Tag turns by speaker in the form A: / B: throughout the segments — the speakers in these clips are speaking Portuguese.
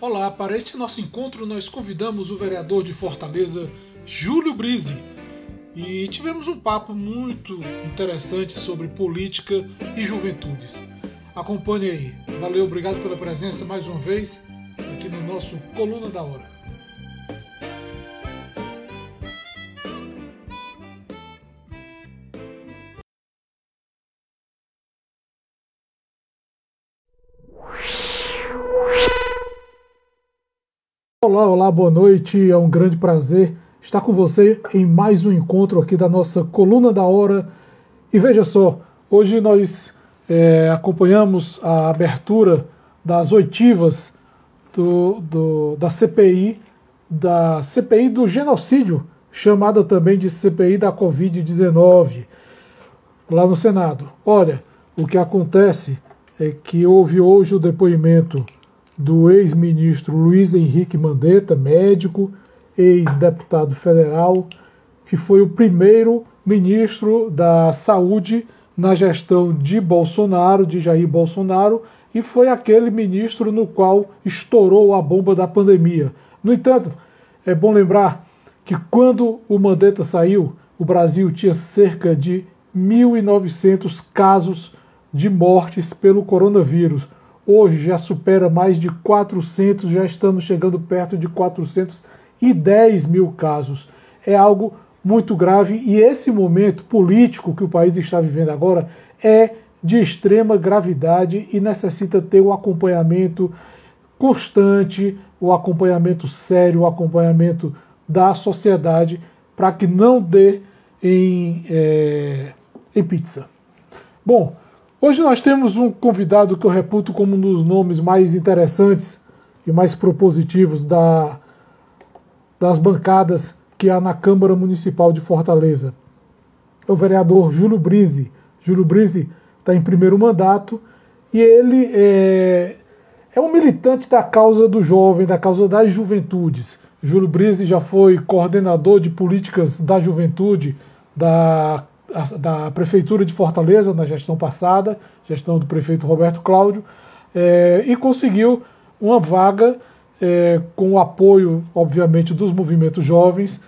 A: Olá, para este nosso encontro nós convidamos o vereador de Fortaleza, Júlio Brise, e tivemos um papo muito interessante sobre política e juventudes. Acompanhe aí. Valeu, obrigado pela presença mais uma vez aqui no nosso Coluna da Hora. Olá, olá, boa noite. É um grande prazer estar com você em mais um encontro aqui da nossa Coluna da Hora. E veja só, hoje nós é, acompanhamos a abertura das oitivas do, do, da CPI, da CPI do genocídio, chamada também de CPI da Covid-19, lá no Senado. Olha, o que acontece é que houve hoje o depoimento do ex-ministro Luiz Henrique Mandetta, médico, ex-deputado federal, que foi o primeiro ministro da Saúde na gestão de Bolsonaro, de Jair Bolsonaro, e foi aquele ministro no qual estourou a bomba da pandemia. No entanto, é bom lembrar que quando o Mandetta saiu, o Brasil tinha cerca de 1.900 casos de mortes pelo coronavírus. Hoje já supera mais de 400, já estamos chegando perto de 410 mil casos. É algo muito grave e esse momento político que o país está vivendo agora é de extrema gravidade e necessita ter um acompanhamento constante, o um acompanhamento sério, o um acompanhamento da sociedade para que não dê em, é, em pizza. Bom, Hoje nós temos um convidado que eu reputo como um dos nomes mais interessantes e mais propositivos da, das bancadas que há na Câmara Municipal de Fortaleza. É o vereador Júlio Brise. Júlio Brise está em primeiro mandato e ele é, é um militante da causa do jovem, da causa das juventudes. Júlio Brise já foi coordenador de políticas da juventude da da Prefeitura de Fortaleza na gestão passada, gestão do prefeito Roberto Cláudio, é, e conseguiu uma vaga é, com o apoio, obviamente, dos movimentos jovens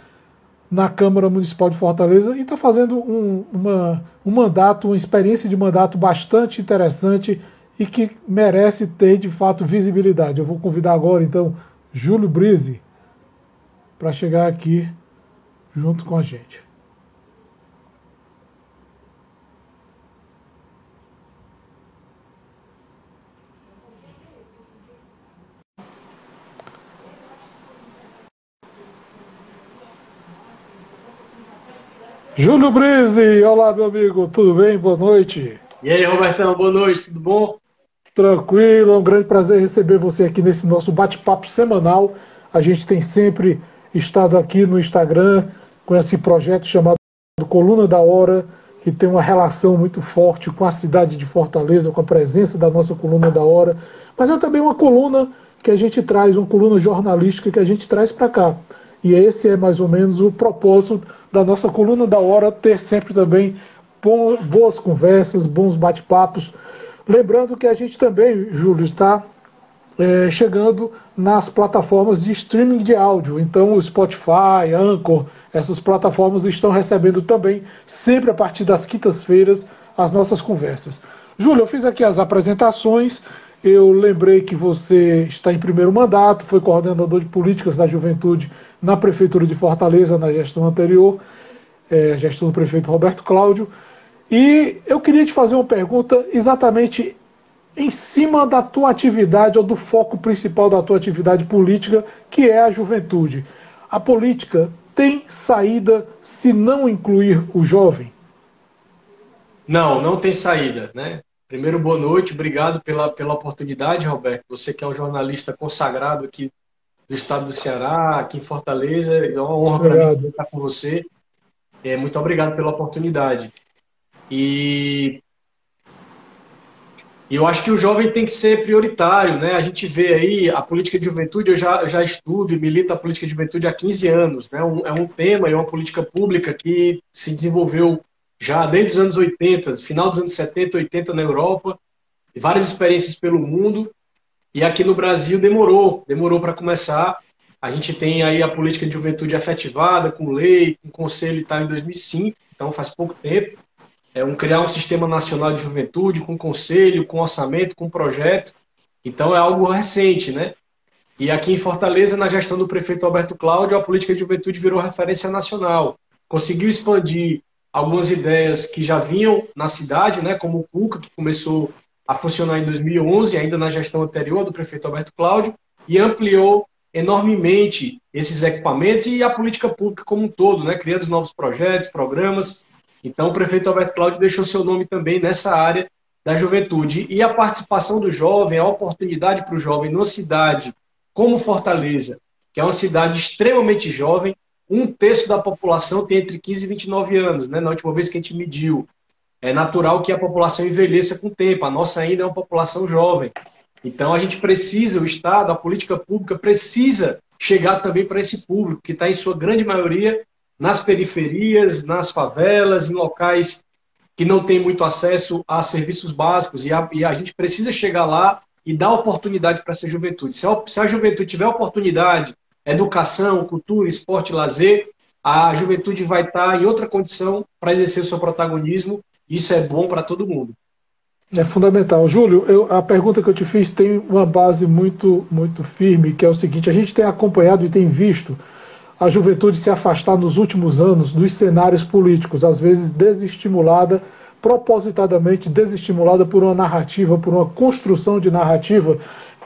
A: na Câmara Municipal de Fortaleza e está fazendo um, uma, um mandato, uma experiência de mandato bastante interessante e que merece ter de fato visibilidade. Eu vou convidar agora então Júlio Brise para chegar aqui junto com a gente. Júlio Brise, olá meu amigo, tudo bem? Boa noite.
B: E aí, Robertão, boa noite, tudo bom?
A: Tranquilo, é um grande prazer receber você aqui nesse nosso bate-papo semanal. A gente tem sempre estado aqui no Instagram com esse projeto chamado Coluna da Hora, que tem uma relação muito forte com a cidade de Fortaleza, com a presença da nossa Coluna da Hora, mas é também uma coluna que a gente traz, uma coluna jornalística que a gente traz para cá. E esse é mais ou menos o propósito da nossa coluna da hora, ter sempre também boas conversas, bons bate-papos. Lembrando que a gente também, Júlio, está é, chegando nas plataformas de streaming de áudio. Então, o Spotify, Anchor, essas plataformas estão recebendo também, sempre a partir das quintas-feiras, as nossas conversas. Júlio, eu fiz aqui as apresentações. Eu lembrei que você está em primeiro mandato, foi coordenador de políticas da juventude na Prefeitura de Fortaleza, na gestão anterior, é, gestão do prefeito Roberto Cláudio. E eu queria te fazer uma pergunta exatamente em cima da tua atividade ou do foco principal da tua atividade política, que é a juventude. A política tem saída se não incluir o jovem?
B: Não, não tem saída, né? Primeiro, boa noite, obrigado pela, pela oportunidade, Roberto. Você que é um jornalista consagrado aqui do estado do Ceará, aqui em Fortaleza. É uma honra para mim estar com você. É, muito obrigado pela oportunidade. E e eu acho que o jovem tem que ser prioritário, né? A gente vê aí a política de juventude, eu já, já estudo e milito a política de juventude há 15 anos, né? Um, é um tema, é uma política pública que se desenvolveu já desde os anos 80, final dos anos 70, 80 na Europa, várias experiências pelo mundo, E aqui no Brasil demorou, demorou para começar. A gente tem aí a política de juventude efetivada, com lei, com conselho e tal, em 2005, então faz pouco tempo. É um criar um sistema nacional de juventude, com conselho, com orçamento, com projeto. Então é algo recente, né? E aqui em Fortaleza, na gestão do prefeito Alberto Cláudio, a política de juventude virou referência nacional. Conseguiu expandir algumas ideias que já vinham na cidade, né, como o CUCA, que começou a funcionar em 2011, ainda na gestão anterior do prefeito Alberto Cláudio, e ampliou enormemente esses equipamentos e a política pública como um todo, né? criando novos projetos, programas. Então, o prefeito Alberto Cláudio deixou seu nome também nessa área da juventude. E a participação do jovem, a oportunidade para o jovem numa cidade como Fortaleza, que é uma cidade extremamente jovem, um terço da população tem entre 15 e 29 anos, né? na última vez que a gente mediu. É natural que a população envelheça com o tempo, a nossa ainda é uma população jovem. Então a gente precisa, o Estado, a política pública precisa chegar também para esse público, que está em sua grande maioria nas periferias, nas favelas, em locais que não tem muito acesso a serviços básicos. E a, e a gente precisa chegar lá e dar oportunidade para essa juventude. Se a, se a juventude tiver oportunidade, educação, cultura, esporte, lazer, a juventude vai estar em outra condição para exercer o seu protagonismo. Isso é bom para todo mundo.
A: É fundamental. Júlio, eu, a pergunta que eu te fiz tem uma base muito, muito firme, que é o seguinte: a gente tem acompanhado e tem visto a juventude se afastar nos últimos anos dos cenários políticos, às vezes desestimulada, propositadamente desestimulada por uma narrativa, por uma construção de narrativa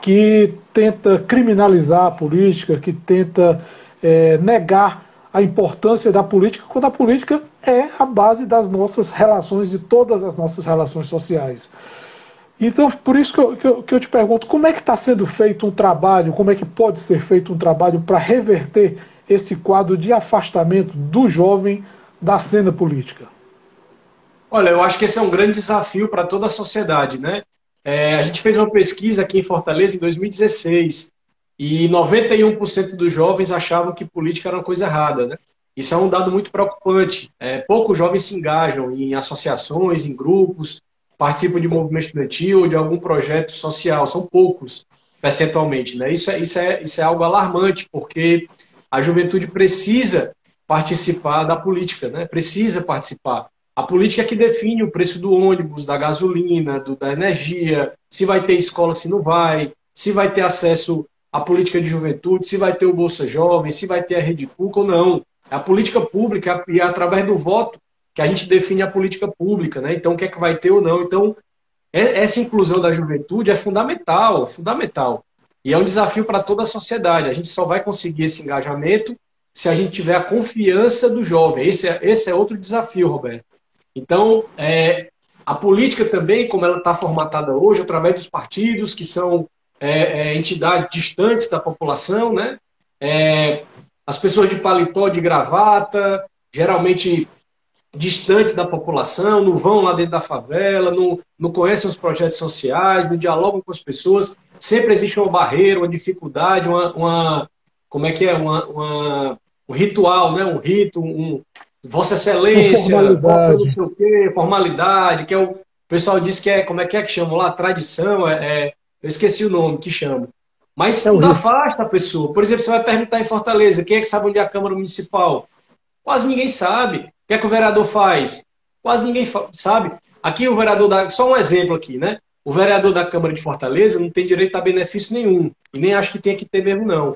A: que tenta criminalizar a política, que tenta é, negar a importância da política, quando a política é a base das nossas relações, de todas as nossas relações sociais. Então, por isso que eu, que eu, que eu te pergunto, como é que está sendo feito um trabalho, como é que pode ser feito um trabalho para reverter esse quadro de afastamento do jovem da cena política?
B: Olha, eu acho que esse é um grande desafio para toda a sociedade, né? É, a gente fez uma pesquisa aqui em Fortaleza em 2016 e 91% dos jovens achavam que política era uma coisa errada, né? Isso é um dado muito preocupante. É, poucos jovens se engajam em associações, em grupos, participam de movimento estudantil ou de algum projeto social. São poucos, percentualmente. Né? Isso, é, isso, é, isso é algo alarmante, porque a juventude precisa participar da política, né? precisa participar. A política é que define o preço do ônibus, da gasolina, do, da energia, se vai ter escola, se não vai, se vai ter acesso a política de juventude, se vai ter o Bolsa Jovem, se vai ter a Rede Pública ou não. É a política pública e é através do voto que a gente define a política pública, né? Então, o que é que vai ter ou não. Então, essa inclusão da juventude é fundamental, fundamental. E é um desafio para toda a sociedade. A gente só vai conseguir esse engajamento se a gente tiver a confiança do jovem. Esse é, esse é outro desafio, Roberto. Então, é, a política também, como ela está formatada hoje, através dos partidos, que são é, é, entidades distantes da população, né? É, as pessoas de paletó, de gravata, geralmente distantes da população, não vão lá dentro da favela, não, não conhecem os projetos sociais, não dialogam com as pessoas. Sempre existe uma barreira, uma dificuldade, uma, uma como é que é, uma, uma, um ritual, né? um rito, um, Vossa Excelência,
A: formalidade.
B: quê, formalidade, que é o, o pessoal diz que é, como é que é que chamam lá? Tradição, é, é eu esqueci o nome que chama. Mas é não afasta a pessoa. Por exemplo, você vai perguntar em Fortaleza, quem é que sabe onde é a Câmara Municipal? Quase ninguém sabe. O que é que o vereador faz? Quase ninguém sabe. Aqui o vereador da. Só um exemplo aqui, né? O vereador da Câmara de Fortaleza não tem direito a benefício nenhum. E nem acho que tenha que ter mesmo, não.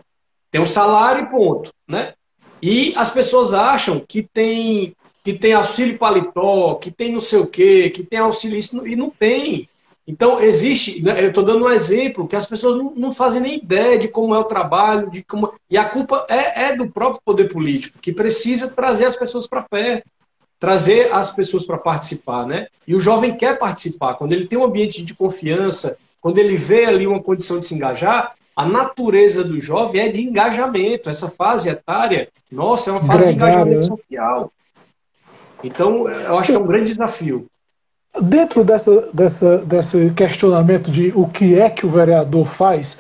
B: Tem um salário e ponto. Né? E as pessoas acham que tem, que tem auxílio paletó, que tem não sei o quê, que tem auxílio isso, e não tem. Então, existe, né, eu estou dando um exemplo, que as pessoas não, não, fazem nem ideia de como é o trabalho, de como. E a culpa é, é do próprio poder político, que precisa trazer as pessoas para perto, trazer as pessoas para participar, né? E o jovem quer participar. Quando ele tem um ambiente de confiança, quando ele vê ali uma condição de se engajar, a natureza do jovem é de engajamento. Essa fase etária, nossa, é uma fase de engajamento né? social. Então, eu acho que é um grande desafio.
A: Dentro dessa, dessa, desse questionamento de o que é que o vereador faz,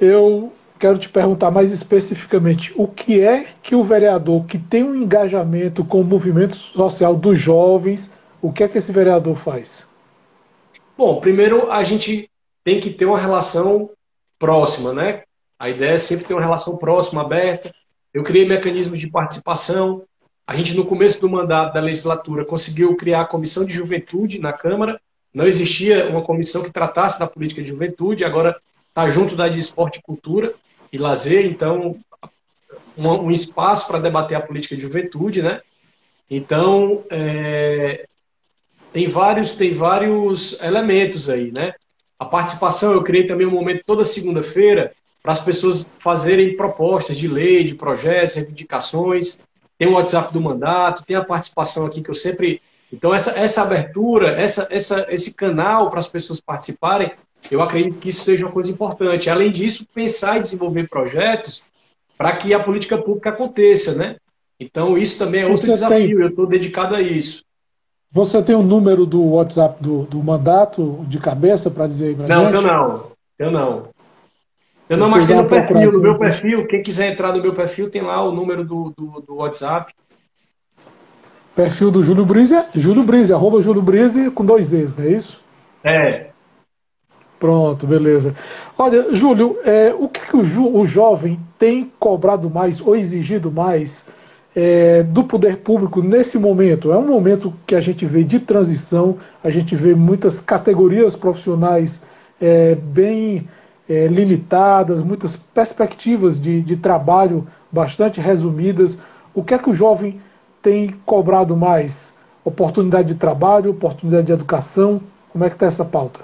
A: eu quero te perguntar mais especificamente o que é que o vereador que tem um engajamento com o movimento social dos jovens, o que é que esse vereador faz?
B: Bom, primeiro a gente tem que ter uma relação próxima, né? A ideia é sempre ter uma relação próxima, aberta. Eu criei mecanismos de participação. A gente, no começo do mandato da legislatura, conseguiu criar a comissão de juventude na Câmara. Não existia uma comissão que tratasse da política de juventude, agora está junto da de esporte cultura e lazer, então um, um espaço para debater a política de juventude, né? Então, é, tem vários tem vários elementos aí, né? A participação, eu criei também um momento toda segunda-feira para as pessoas fazerem propostas de lei, de projetos, reivindicações. Tem o WhatsApp do mandato, tem a participação aqui que eu sempre. Então, essa, essa abertura, essa, essa, esse canal para as pessoas participarem, eu acredito que isso seja uma coisa importante. Além disso, pensar em desenvolver projetos para que a política pública aconteça, né? Então, isso também é outro Você desafio, tem... eu estou dedicado a isso.
A: Você tem o número do WhatsApp do, do mandato de cabeça para dizer
B: para Não, gente? eu não. Eu não. Eu não, mas tem no perfil, no meu perfil, quem quiser entrar no meu perfil, tem lá o número do, do, do WhatsApp.
A: Perfil do Júlio Brise, Júlio Brise, arroba Júlio Brise com dois E's, não é isso?
B: É.
A: Pronto, beleza. Olha, Júlio, é, o que, que o, jo, o, jovem tem cobrado mais ou exigido mais é, do poder público nesse momento? É um momento que a gente vê de transição, a gente vê muitas categorias profissionais é, bem é, limitadas, muitas perspectivas de, de trabalho bastante resumidas. O que é que o jovem tem cobrado mais? Oportunidade de trabalho, oportunidade de educação? Como é que está essa pauta?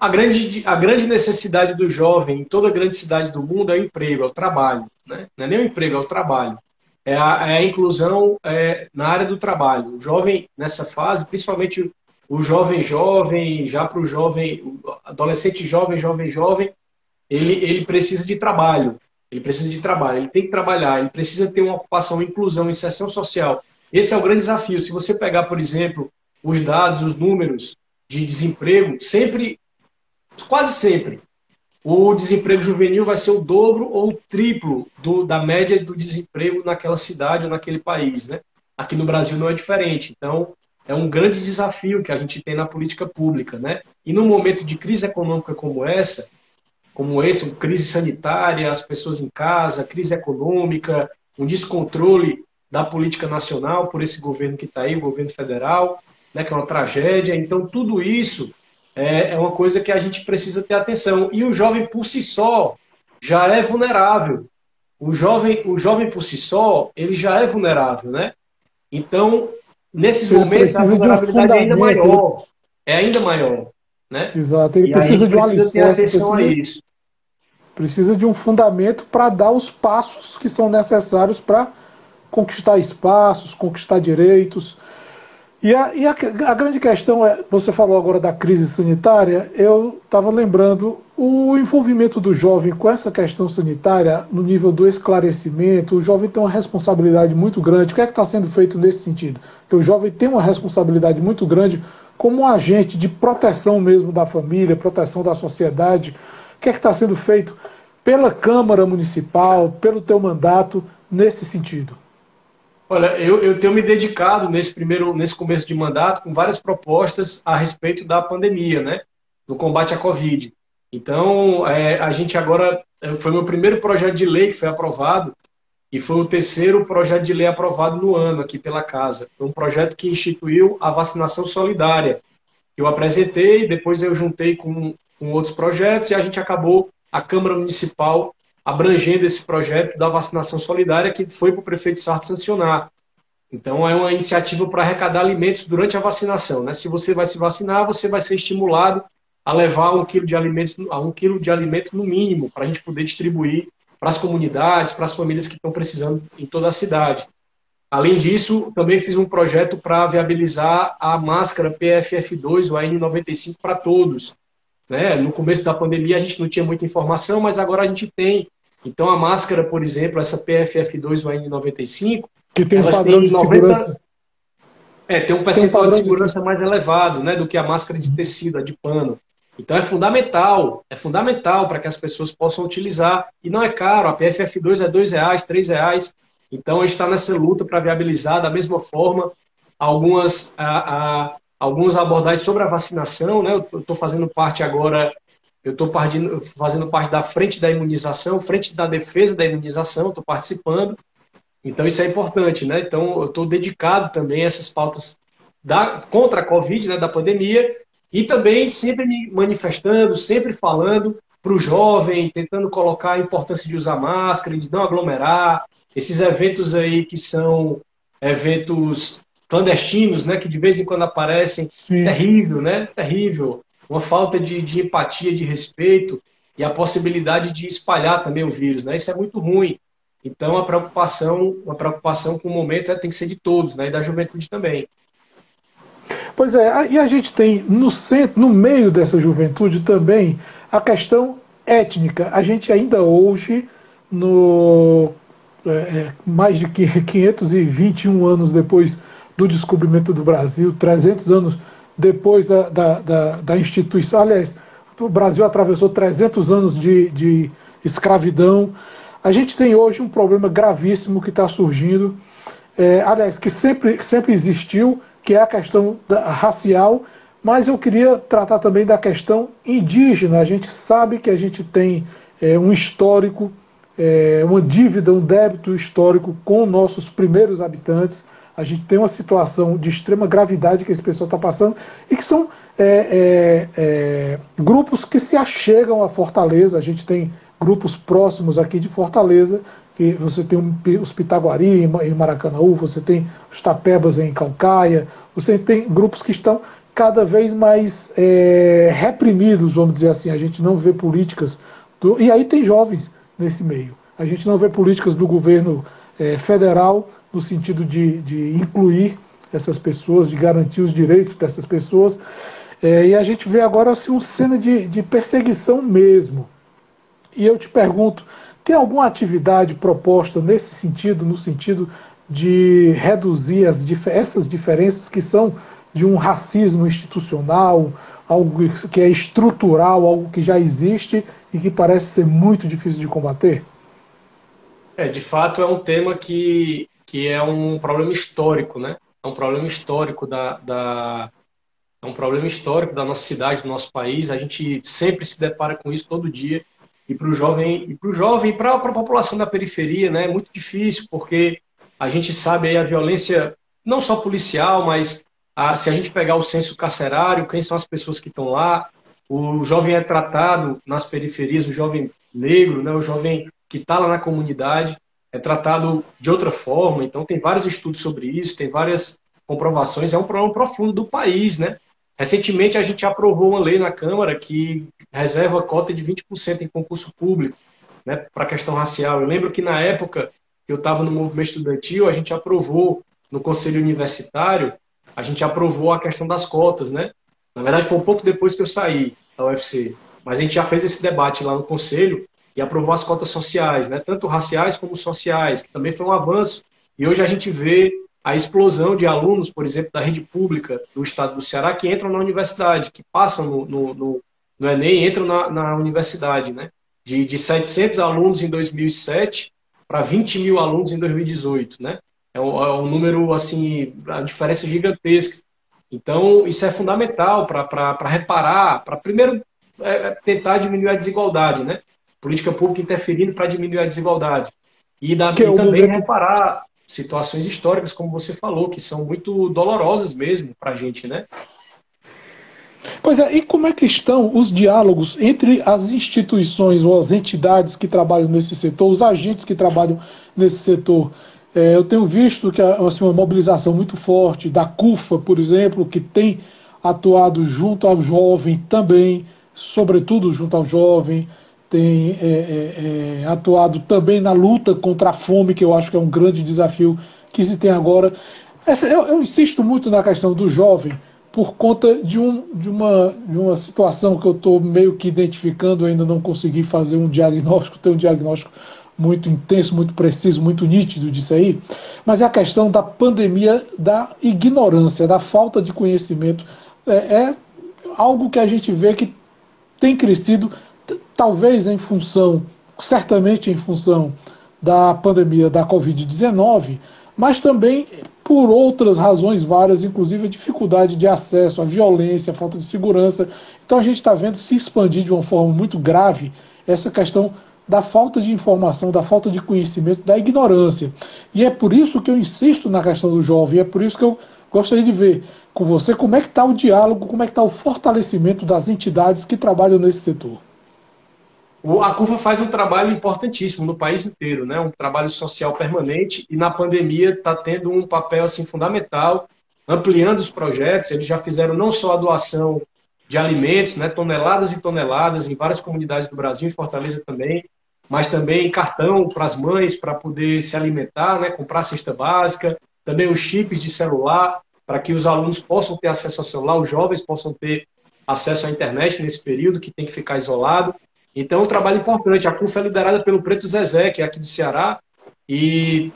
B: A grande, a grande necessidade do jovem em toda grande cidade do mundo é o emprego, é o trabalho. Né? Não é nem o emprego, é o trabalho. É a, é a inclusão é, na área do trabalho. O jovem, nessa fase, principalmente o jovem jovem, já para o jovem, adolescente jovem, jovem jovem, ele, ele precisa de trabalho. Ele precisa de trabalho, ele tem que trabalhar, ele precisa ter uma ocupação, inclusão, inserção social. Esse é o grande desafio. Se você pegar, por exemplo, os dados, os números de desemprego, sempre quase sempre, o desemprego juvenil vai ser o dobro ou o triplo do, da média do desemprego naquela cidade ou naquele país. Né? Aqui no Brasil não é diferente. Então, é um grande desafio que a gente tem na política pública. Né? E num momento de crise econômica como essa, como esse, crise sanitária, as pessoas em casa, crise econômica, um descontrole da política nacional por esse governo que está aí, o governo federal, né, que é uma tragédia. Então, tudo isso é, é uma coisa que a gente precisa ter atenção. E o jovem por si só já é vulnerável. O jovem, o jovem por si só, ele já é vulnerável, né? Então, nesses ele momentos, a vulnerabilidade um é ainda maior. É ainda maior. Né?
A: Exato, ele
B: e
A: precisa de um alicerce. Precisa, a isso. precisa de um fundamento para dar os passos que são necessários para conquistar espaços, conquistar direitos. E, a, e a, a, grande questão é, você falou agora da crise sanitária, eu estava lembrando o envolvimento do jovem com essa questão sanitária no nível do esclarecimento. O jovem tem uma responsabilidade muito grande. O que é que está sendo feito nesse sentido? Porque o jovem tem uma responsabilidade muito grande como um agente de proteção mesmo da família, proteção da sociedade. O que é que está sendo feito pela Câmara Municipal, pelo teu mandato nesse sentido?
B: Olha, eu, eu tenho me dedicado nesse primeiro, nesse começo de mandato com várias propostas a respeito da pandemia, né? Do combate à Covid. Então, é, a gente agora é, foi meu primeiro projeto de lei que foi aprovado e foi o terceiro projeto de lei aprovado no ano aqui pela casa. Um projeto que instituiu a vacinação solidária, eu apresentei, depois eu juntei com, com outros projetos e a gente acabou a Câmara Municipal abrangendo esse projeto da vacinação solidária que foi para o prefeito Sarto sancionar. Então, é uma iniciativa para arrecadar alimentos durante a vacinação. Né? Se você vai se vacinar, você vai ser estimulado a levar um quilo de alimentos, a um quilo de alimento no mínimo, para a gente poder distribuir para as comunidades, para as famílias que estão precisando em toda a cidade. Além disso, também fiz um projeto para viabilizar a máscara PFF2, o AN95 para todos. Né? No começo da pandemia a gente não tinha muita informação, mas agora a gente tem então, a máscara, por exemplo, essa PFF2 ou N95,
A: que tem um padrão de 90... segurança.
B: É, tem um percentual tem um de segurança de... mais elevado né, do que a máscara de tecido, a de pano. Então é fundamental, é fundamental para que as pessoas possam utilizar. E não é caro, a PFF2 é R$ reais, R$ reais. Então a gente está nessa luta para viabilizar da mesma forma algumas, a, a, algumas abordagens sobre a vacinação. Né? Eu estou fazendo parte agora eu estou fazendo parte da frente da imunização, frente da defesa da imunização, estou participando. Então isso é importante, né? Então eu estou dedicado também a essas pautas da, contra a Covid, né, da pandemia, e também sempre me manifestando, sempre falando para o jovem, tentando colocar a importância de usar máscara, de não aglomerar, esses eventos aí que são eventos clandestinos, né, que de vez em quando aparecem, Sim. terrível, né, terrível, uma falta de, de empatia, de respeito e a possibilidade de espalhar também o vírus, né, isso é muito ruim. Então a preocupação, a preocupação com o momento é, tem que ser de todos, né, e da juventude também.
A: Pois é, e a gente tem no centro, no meio dessa juventude também a questão étnica. A gente ainda hoje, no é, é mais de 521 anos depois do descobrimento do Brasil, 300 anos depois da, da, da, da instituição, aliás, o Brasil atravessou 300 anos de, de escravidão. A gente tem hoje um problema gravíssimo que está surgindo, é, aliás, que sempre, sempre existiu, que é a questão da, racial, mas eu queria tratar também da questão indígena. A gente sabe que a gente tem é, um histórico, é, uma dívida, um débito histórico com nossos primeiros habitantes. A gente tem uma situação de extrema gravidade que esse pessoal está passando e que são é, é, é, grupos que se achegam à Fortaleza. A gente tem grupos próximos aqui de Fortaleza que você tem os Pitaguari em Maracanaú, você tem os Tapebas em Calcaia, você tem grupos que estão cada vez mais é, reprimidos, vamos dizer assim. A gente não vê políticas. Do, e aí tem jovens nesse meio. A gente não vê políticas do governo é, federal no sentido de, de incluir essas pessoas, de garantir os direitos dessas pessoas. É, e a gente vê agora assim, uma cena de, de perseguição mesmo. E eu te pergunto, tem alguma atividade proposta nesse sentido, no sentido de reduzir as, essas diferenças que são de um racismo institucional, algo que é estrutural, algo que já existe e que parece ser muito difícil de combater?
B: É, de fato é um tema que, que é um problema histórico, né? É um problema histórico da, da é um problema histórico da nossa cidade, do nosso país. A gente sempre se depara com isso todo dia e para o jovem e para o jovem para a população da periferia né é muito difícil porque a gente sabe aí a violência não só policial mas a, se a gente pegar o censo carcerário quem são as pessoas que estão lá o jovem é tratado nas periferias o jovem negro né o jovem que está lá na comunidade é tratado de outra forma então tem vários estudos sobre isso tem várias comprovações é um problema profundo do país né Recentemente, a gente aprovou uma lei na Câmara que reserva cota de 20% em concurso público né, para a questão racial. Eu lembro que na época que eu estava no movimento estudantil, a gente aprovou no Conselho Universitário, a gente aprovou a questão das cotas, né? Na verdade, foi um pouco depois que eu saí da UFC. Mas a gente já fez esse debate lá no Conselho e aprovou as cotas sociais, né? tanto raciais como sociais, que também foi um avanço. E hoje a gente vê a explosão de alunos, por exemplo, da rede pública do estado do Ceará que entram na universidade, que passam no, no, no, no Enem e entram na, na universidade, né? De, de 700 alunos em 2007 para 20 mil alunos em 2018, né? É um, é um número, assim, a diferença é gigantesca. Então, isso é fundamental para reparar, para primeiro é, tentar diminuir a desigualdade, né? Política pública interferindo para diminuir a desigualdade. E, da, e também reparar situações históricas, como você falou, que são muito dolorosas mesmo para a gente, né?
A: Pois é, e como é que estão os diálogos entre as instituições ou as entidades que trabalham nesse setor, os agentes que trabalham nesse setor? É, eu tenho visto que assim, uma mobilização muito forte da CUFA, por exemplo, que tem atuado junto ao jovem também, sobretudo junto ao jovem, tem é, é, é, atuado também na luta contra a fome, que eu acho que é um grande desafio que se tem agora. Essa, eu, eu, insisto muito na questão do jovem por conta de, um, de, uma, de uma situação que eu estou meio que identificando, ainda não consegui fazer um diagnóstico, ter um diagnóstico muito intenso, muito preciso, muito nítido disso aí, mas é a questão da pandemia da ignorância, da falta de conhecimento. É, é algo que a gente vê que tem crescido talvez em função, certamente em função da pandemia da Covid-19, mas também por outras razões várias, inclusive a dificuldade de acesso, a violência, a falta de segurança. Então a gente está vendo se expandir de uma forma muito grave essa questão da falta de informação, da falta de conhecimento, da ignorância. E é por isso que eu insisto na questão do jovem, é por isso que eu gostaria de ver com você como é que está o diálogo, como é que está o fortalecimento das entidades que trabalham nesse setor.
B: A Curva faz um trabalho importantíssimo no país inteiro, né? um trabalho social permanente, e na pandemia está tendo um papel assim, fundamental, ampliando os projetos. Eles já fizeram não só a doação de alimentos, né? toneladas e toneladas em várias comunidades do Brasil, em Fortaleza também, mas também cartão para as mães para poder se alimentar, né? comprar cesta básica, também os chips de celular, para que os alunos possam ter acesso ao celular, os jovens possam ter acesso à internet nesse período que tem que ficar isolado. Então, é um trabalho importante. A CUF é liderada pelo Preto Zezé, que é aqui do Ceará, e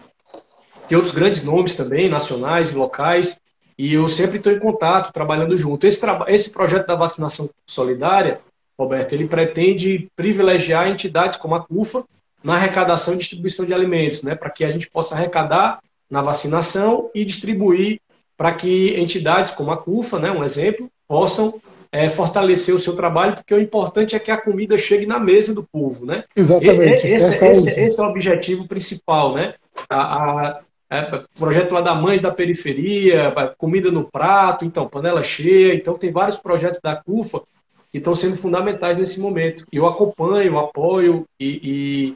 B: tem outros grandes nomes também, nacionais e locais, e eu sempre estou em contato, trabalhando junto. Esse, esse projeto da vacinação solidária, Roberto, ele pretende privilegiar entidades como a CUFA na arrecadação e distribuição de alimentos, né, para que a gente possa arrecadar na vacinação e distribuir para que entidades como a CUFA, né, um exemplo, possam é, fortalecer o seu trabalho, porque o importante é que a comida chegue na mesa do povo, né?
A: Exatamente.
B: Esse, esse, esse é o objetivo principal, né? A, a, a, é, projeto lá da Mães da Periferia, comida no prato, então, panela cheia. Então, tem vários projetos da CUFA que estão sendo fundamentais nesse momento. Eu acompanho, apoio e, e,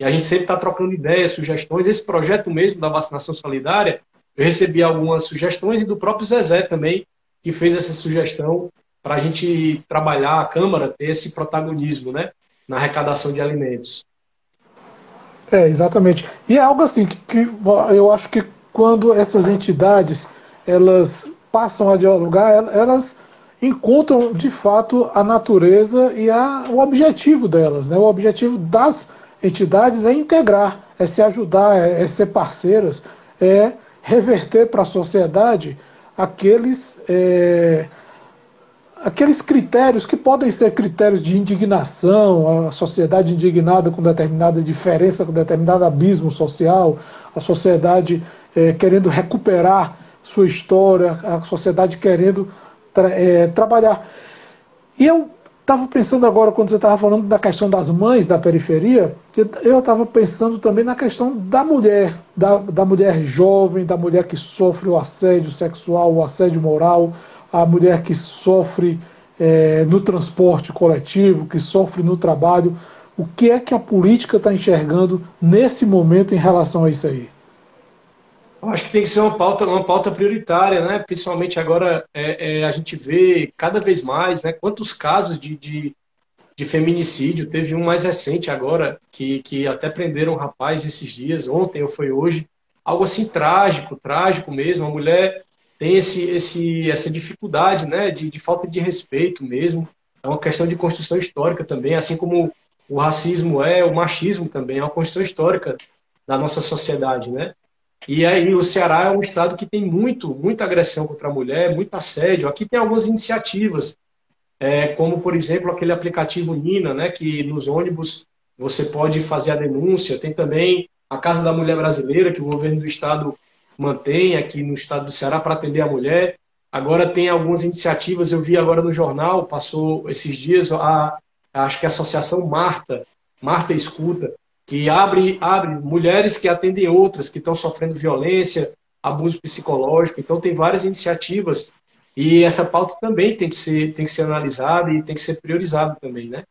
B: e a gente sempre está trocando ideias, sugestões. Esse projeto mesmo da vacinação solidária, eu recebi algumas sugestões e do próprio Zezé também, que fez essa sugestão para a gente trabalhar, a Câmara ter esse protagonismo né, na arrecadação de alimentos.
A: É, exatamente. E é algo assim que, que eu acho que quando essas entidades elas passam a dialogar, elas encontram de fato a natureza e a, o objetivo delas. Né? O objetivo das entidades é integrar, é se ajudar, é, é ser parceiras, é reverter para a sociedade aqueles. É, aqueles critérios que podem ser critérios de indignação, a sociedade indignada com determinada diferença, com determinado abismo social, a sociedade é, querendo recuperar sua história, a sociedade querendo tra é, trabalhar. E eu estava pensando agora, quando você estava falando da questão das mães da periferia, eu estava pensando também na questão da mulher, da, da mulher jovem, da mulher que sofre o assédio sexual, o assédio moral, a mulher que sofre é, no transporte coletivo, que sofre no trabalho. O que é que a política está enxergando nesse momento em relação a isso aí?
B: Eu acho que tem que ser uma pauta, uma pauta prioritária, né? Principalmente agora é, é, a gente vê cada vez mais, né? Quantos casos de, de, de, feminicídio teve um mais recente agora que, que até prenderam um rapaz esses dias, ontem ou foi hoje, algo assim trágico, trágico mesmo. A mulher tem esse, esse, essa dificuldade né, de, de falta de respeito mesmo. É uma questão de construção histórica também, assim como o racismo é, o machismo também é uma construção histórica da nossa sociedade, né? E aí o Ceará é um estado que tem muito, muita agressão contra a mulher, muito assédio. Aqui tem algumas iniciativas, é, como por exemplo aquele aplicativo Nina, né, que nos ônibus você pode fazer a denúncia. Tem também a Casa da Mulher Brasileira, que o governo do estado mantém aqui no estado do Ceará para atender a mulher. Agora tem algumas iniciativas, eu vi agora no jornal, passou esses dias, a, acho que a Associação Marta, Marta Escuta, que abre, abre mulheres que atendem outras que estão sofrendo violência, abuso psicológico. Então tem várias iniciativas e essa pauta também tem que ser, tem que ser analisada e tem que ser priorizada também, né?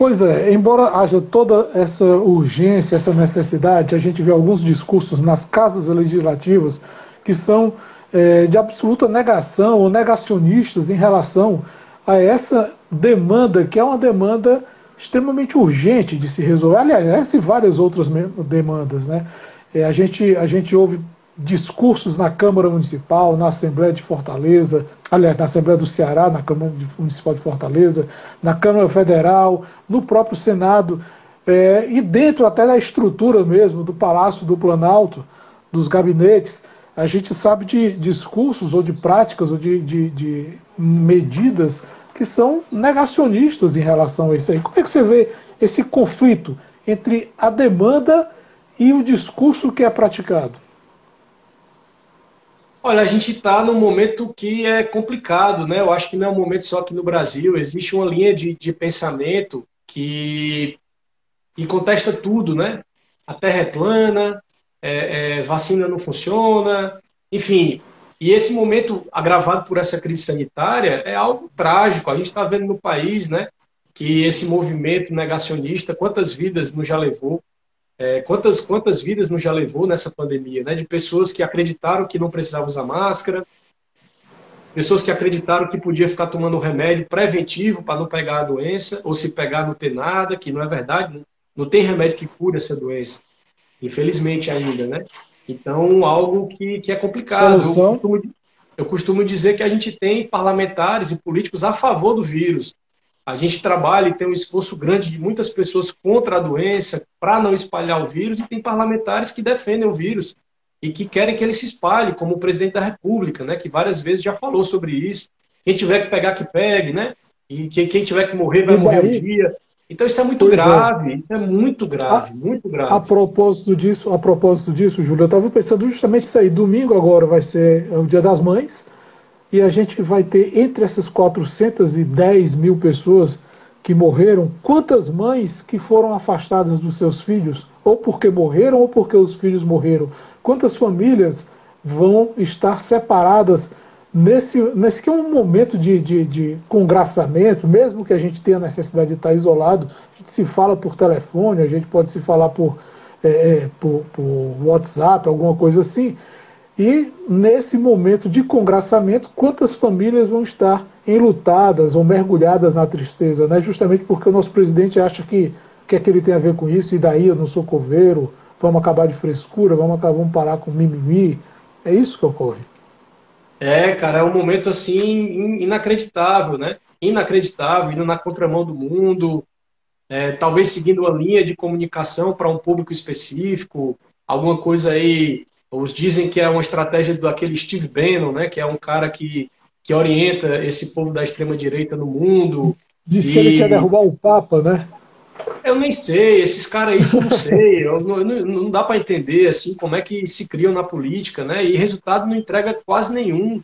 A: Pois é, embora haja toda essa urgência, essa necessidade, a gente vê alguns discursos nas casas legislativas que são é, de absoluta negação ou negacionistas em relação a essa demanda, que é uma demanda extremamente urgente de se resolver. Aliás, essa e várias outras demandas. Né? É, a, gente, a gente ouve discursos na Câmara Municipal, na Assembleia de Fortaleza, aliás, na Assembleia do Ceará, na Câmara Municipal de Fortaleza, na Câmara Federal, no próprio Senado, é, e dentro até da estrutura mesmo do Palácio do Planalto, dos gabinetes, a gente sabe de discursos ou de práticas ou de, de, de medidas que são negacionistas em relação a isso aí. Como é que você vê esse conflito entre a demanda e o discurso que é praticado?
B: Olha, a gente está num momento que é complicado, né? Eu acho que não é um momento só aqui no Brasil. Existe uma linha de, de pensamento que, que contesta tudo, né? A Terra é plana, é, é, vacina não funciona, enfim. E esse momento agravado por essa crise sanitária é algo trágico. A gente está vendo no país, né? Que esse movimento negacionista, quantas vidas nos já levou? É, quantas, quantas vidas nos já levou nessa pandemia, né? De pessoas que acreditaram que não precisava usar máscara, pessoas que acreditaram que podia ficar tomando remédio preventivo para não pegar a doença, ou se pegar não ter nada, que não é verdade, não, não tem remédio que cure essa doença, infelizmente ainda, né? Então, algo que, que é complicado. Eu costumo, eu costumo dizer que a gente tem parlamentares e políticos a favor do vírus, a gente trabalha e tem um esforço grande de muitas pessoas contra a doença, para não espalhar o vírus, e tem parlamentares que defendem o vírus e que querem que ele se espalhe, como o presidente da República, né, que várias vezes já falou sobre isso. Quem tiver que pegar, que pegue, né? E quem, tiver que morrer, vai morrer um dia. Então isso é muito pois é. grave, é. isso é muito grave, a, muito grave.
A: A propósito disso, a propósito disso, Júlio, eu estava pensando justamente isso aí. Domingo agora vai ser o Dia das Mães e a gente vai ter entre essas 410 mil pessoas que morreram, quantas mães que foram afastadas dos seus filhos, ou porque morreram ou porque os filhos morreram? Quantas famílias vão estar separadas nesse, nesse que é um momento de, de, de congraçamento, mesmo que a gente tenha necessidade de estar isolado, a gente se fala por telefone, a gente pode se falar por, é, por, por WhatsApp, alguma coisa assim, e nesse momento de congraçamento, quantas famílias vão estar enlutadas ou mergulhadas na tristeza, né? justamente porque o nosso presidente acha que que é que ele tem a ver com isso, e daí eu não sou coveiro, vamos acabar de frescura, vamos, acabar, vamos parar com mimimi. É isso que ocorre.
B: É, cara, é um momento assim inacreditável, né? Inacreditável, indo na contramão do mundo, é, talvez seguindo uma linha de comunicação para um público específico, alguma coisa aí os dizem que é uma estratégia daquele Steve Bannon, né, que é um cara que, que orienta esse povo da extrema-direita no mundo.
A: Diz e... que ele quer derrubar o Papa, né?
B: Eu nem sei, esses caras aí eu não sei, eu não, não, dá para entender assim como é que se criam na política, né? E resultado não entrega quase nenhum,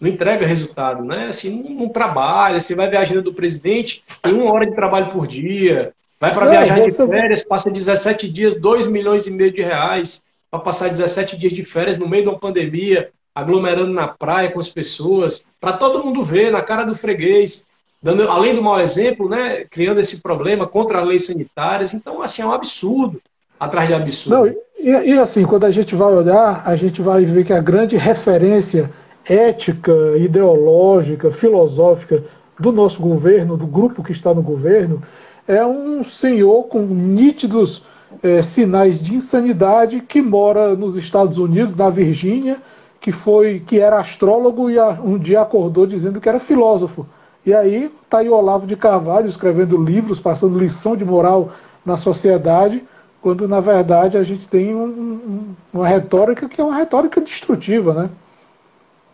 B: não entrega resultado, né? Assim, não, não trabalha, você vai ver a agenda do presidente, tem uma hora de trabalho por dia, vai para viajar de férias, passa 17 dias, 2 milhões e meio de reais para passar 17 dias de férias no meio de uma pandemia, aglomerando na praia com as pessoas, para todo mundo ver, na cara do freguês, dando, além do mau exemplo, né, criando esse problema contra as leis sanitárias. Então, assim, é um absurdo atrás de absurdo. Não,
A: e, e assim, quando a gente vai olhar, a gente vai ver que a grande referência ética, ideológica, filosófica do nosso governo, do grupo que está no governo, é um senhor com nítidos é, sinais de insanidade que mora nos Estados Unidos, na Virgínia, que foi que era astrólogo e um dia acordou dizendo que era filósofo. E aí está aí o Olavo de Carvalho escrevendo livros, passando lição de moral na sociedade, quando na verdade a gente tem um, um, uma retórica que é uma retórica destrutiva, né?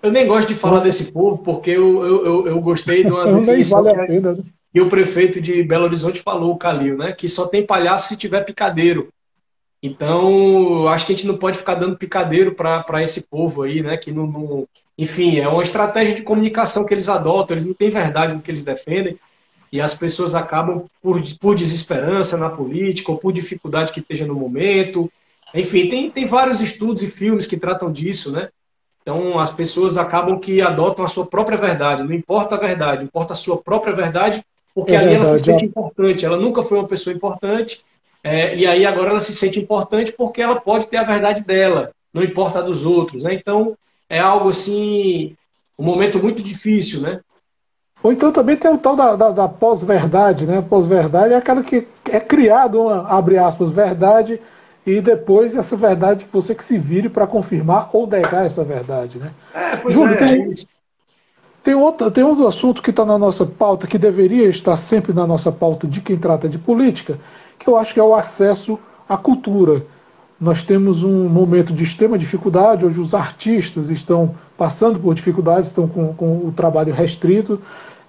B: Eu nem gosto de falar desse povo, porque eu, eu, eu, eu gostei de uma definição vale a pena, né? E o prefeito de Belo Horizonte falou, o Calil, né, que só tem palhaço se tiver picadeiro. Então, acho que a gente não pode ficar dando picadeiro para esse povo aí, né, que não, não, Enfim, é uma estratégia de comunicação que eles adotam, eles não têm verdade no que eles defendem, e as pessoas acabam por, por desesperança na política, ou por dificuldade que esteja no momento. Enfim, tem, tem vários estudos e filmes que tratam disso, né? Então, as pessoas acabam que adotam a sua própria verdade. Não importa a verdade, importa a sua própria verdade porque é ali verdade, ela se sente é. importante. Ela nunca foi uma pessoa importante, é, e aí agora ela se sente importante porque ela pode ter a verdade dela, não importa a dos outros. Né? Então, é algo assim, um momento muito difícil, né?
A: Ou então também tem o tal da, da, da pós-verdade, né? Pós-verdade é aquela que é criado uma, abre aspas, verdade, e depois essa verdade você que se vire para confirmar ou negar essa verdade, né?
B: É, pois Júlio, é, tem, é
A: tem outro, tem outro assunto que está na nossa pauta, que deveria estar sempre na nossa pauta de quem trata de política, que eu acho que é o acesso à cultura. Nós temos um momento de extrema dificuldade, hoje os artistas estão passando por dificuldades, estão com, com o trabalho restrito,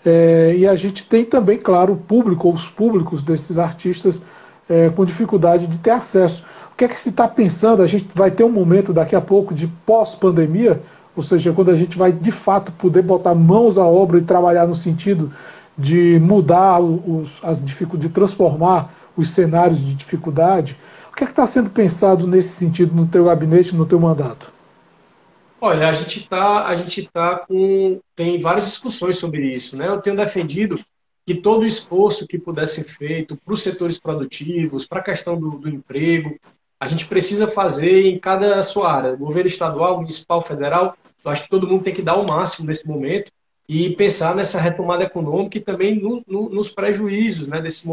A: é, e a gente tem também, claro, o público, ou os públicos desses artistas é, com dificuldade de ter acesso. O que é que se está pensando? A gente vai ter um momento daqui a pouco de pós-pandemia, ou seja, quando a gente vai de fato poder botar mãos à obra e trabalhar no sentido de mudar os, as dificuldades, de transformar os cenários de dificuldade. O que é está sendo pensado nesse sentido no teu gabinete, no teu mandato?
B: Olha, a gente está, a gente tá com, tem várias discussões sobre isso, né? Eu tenho defendido que todo o esforço que puder ser feito para os setores produtivos, para a questão do, do emprego, a gente precisa fazer em cada sua área, governo estadual, municipal, federal. Eu acho que todo mundo tem que dar o máximo nesse momento e pensar nessa retomada econômica e também no, no, nos prejuízos né, desse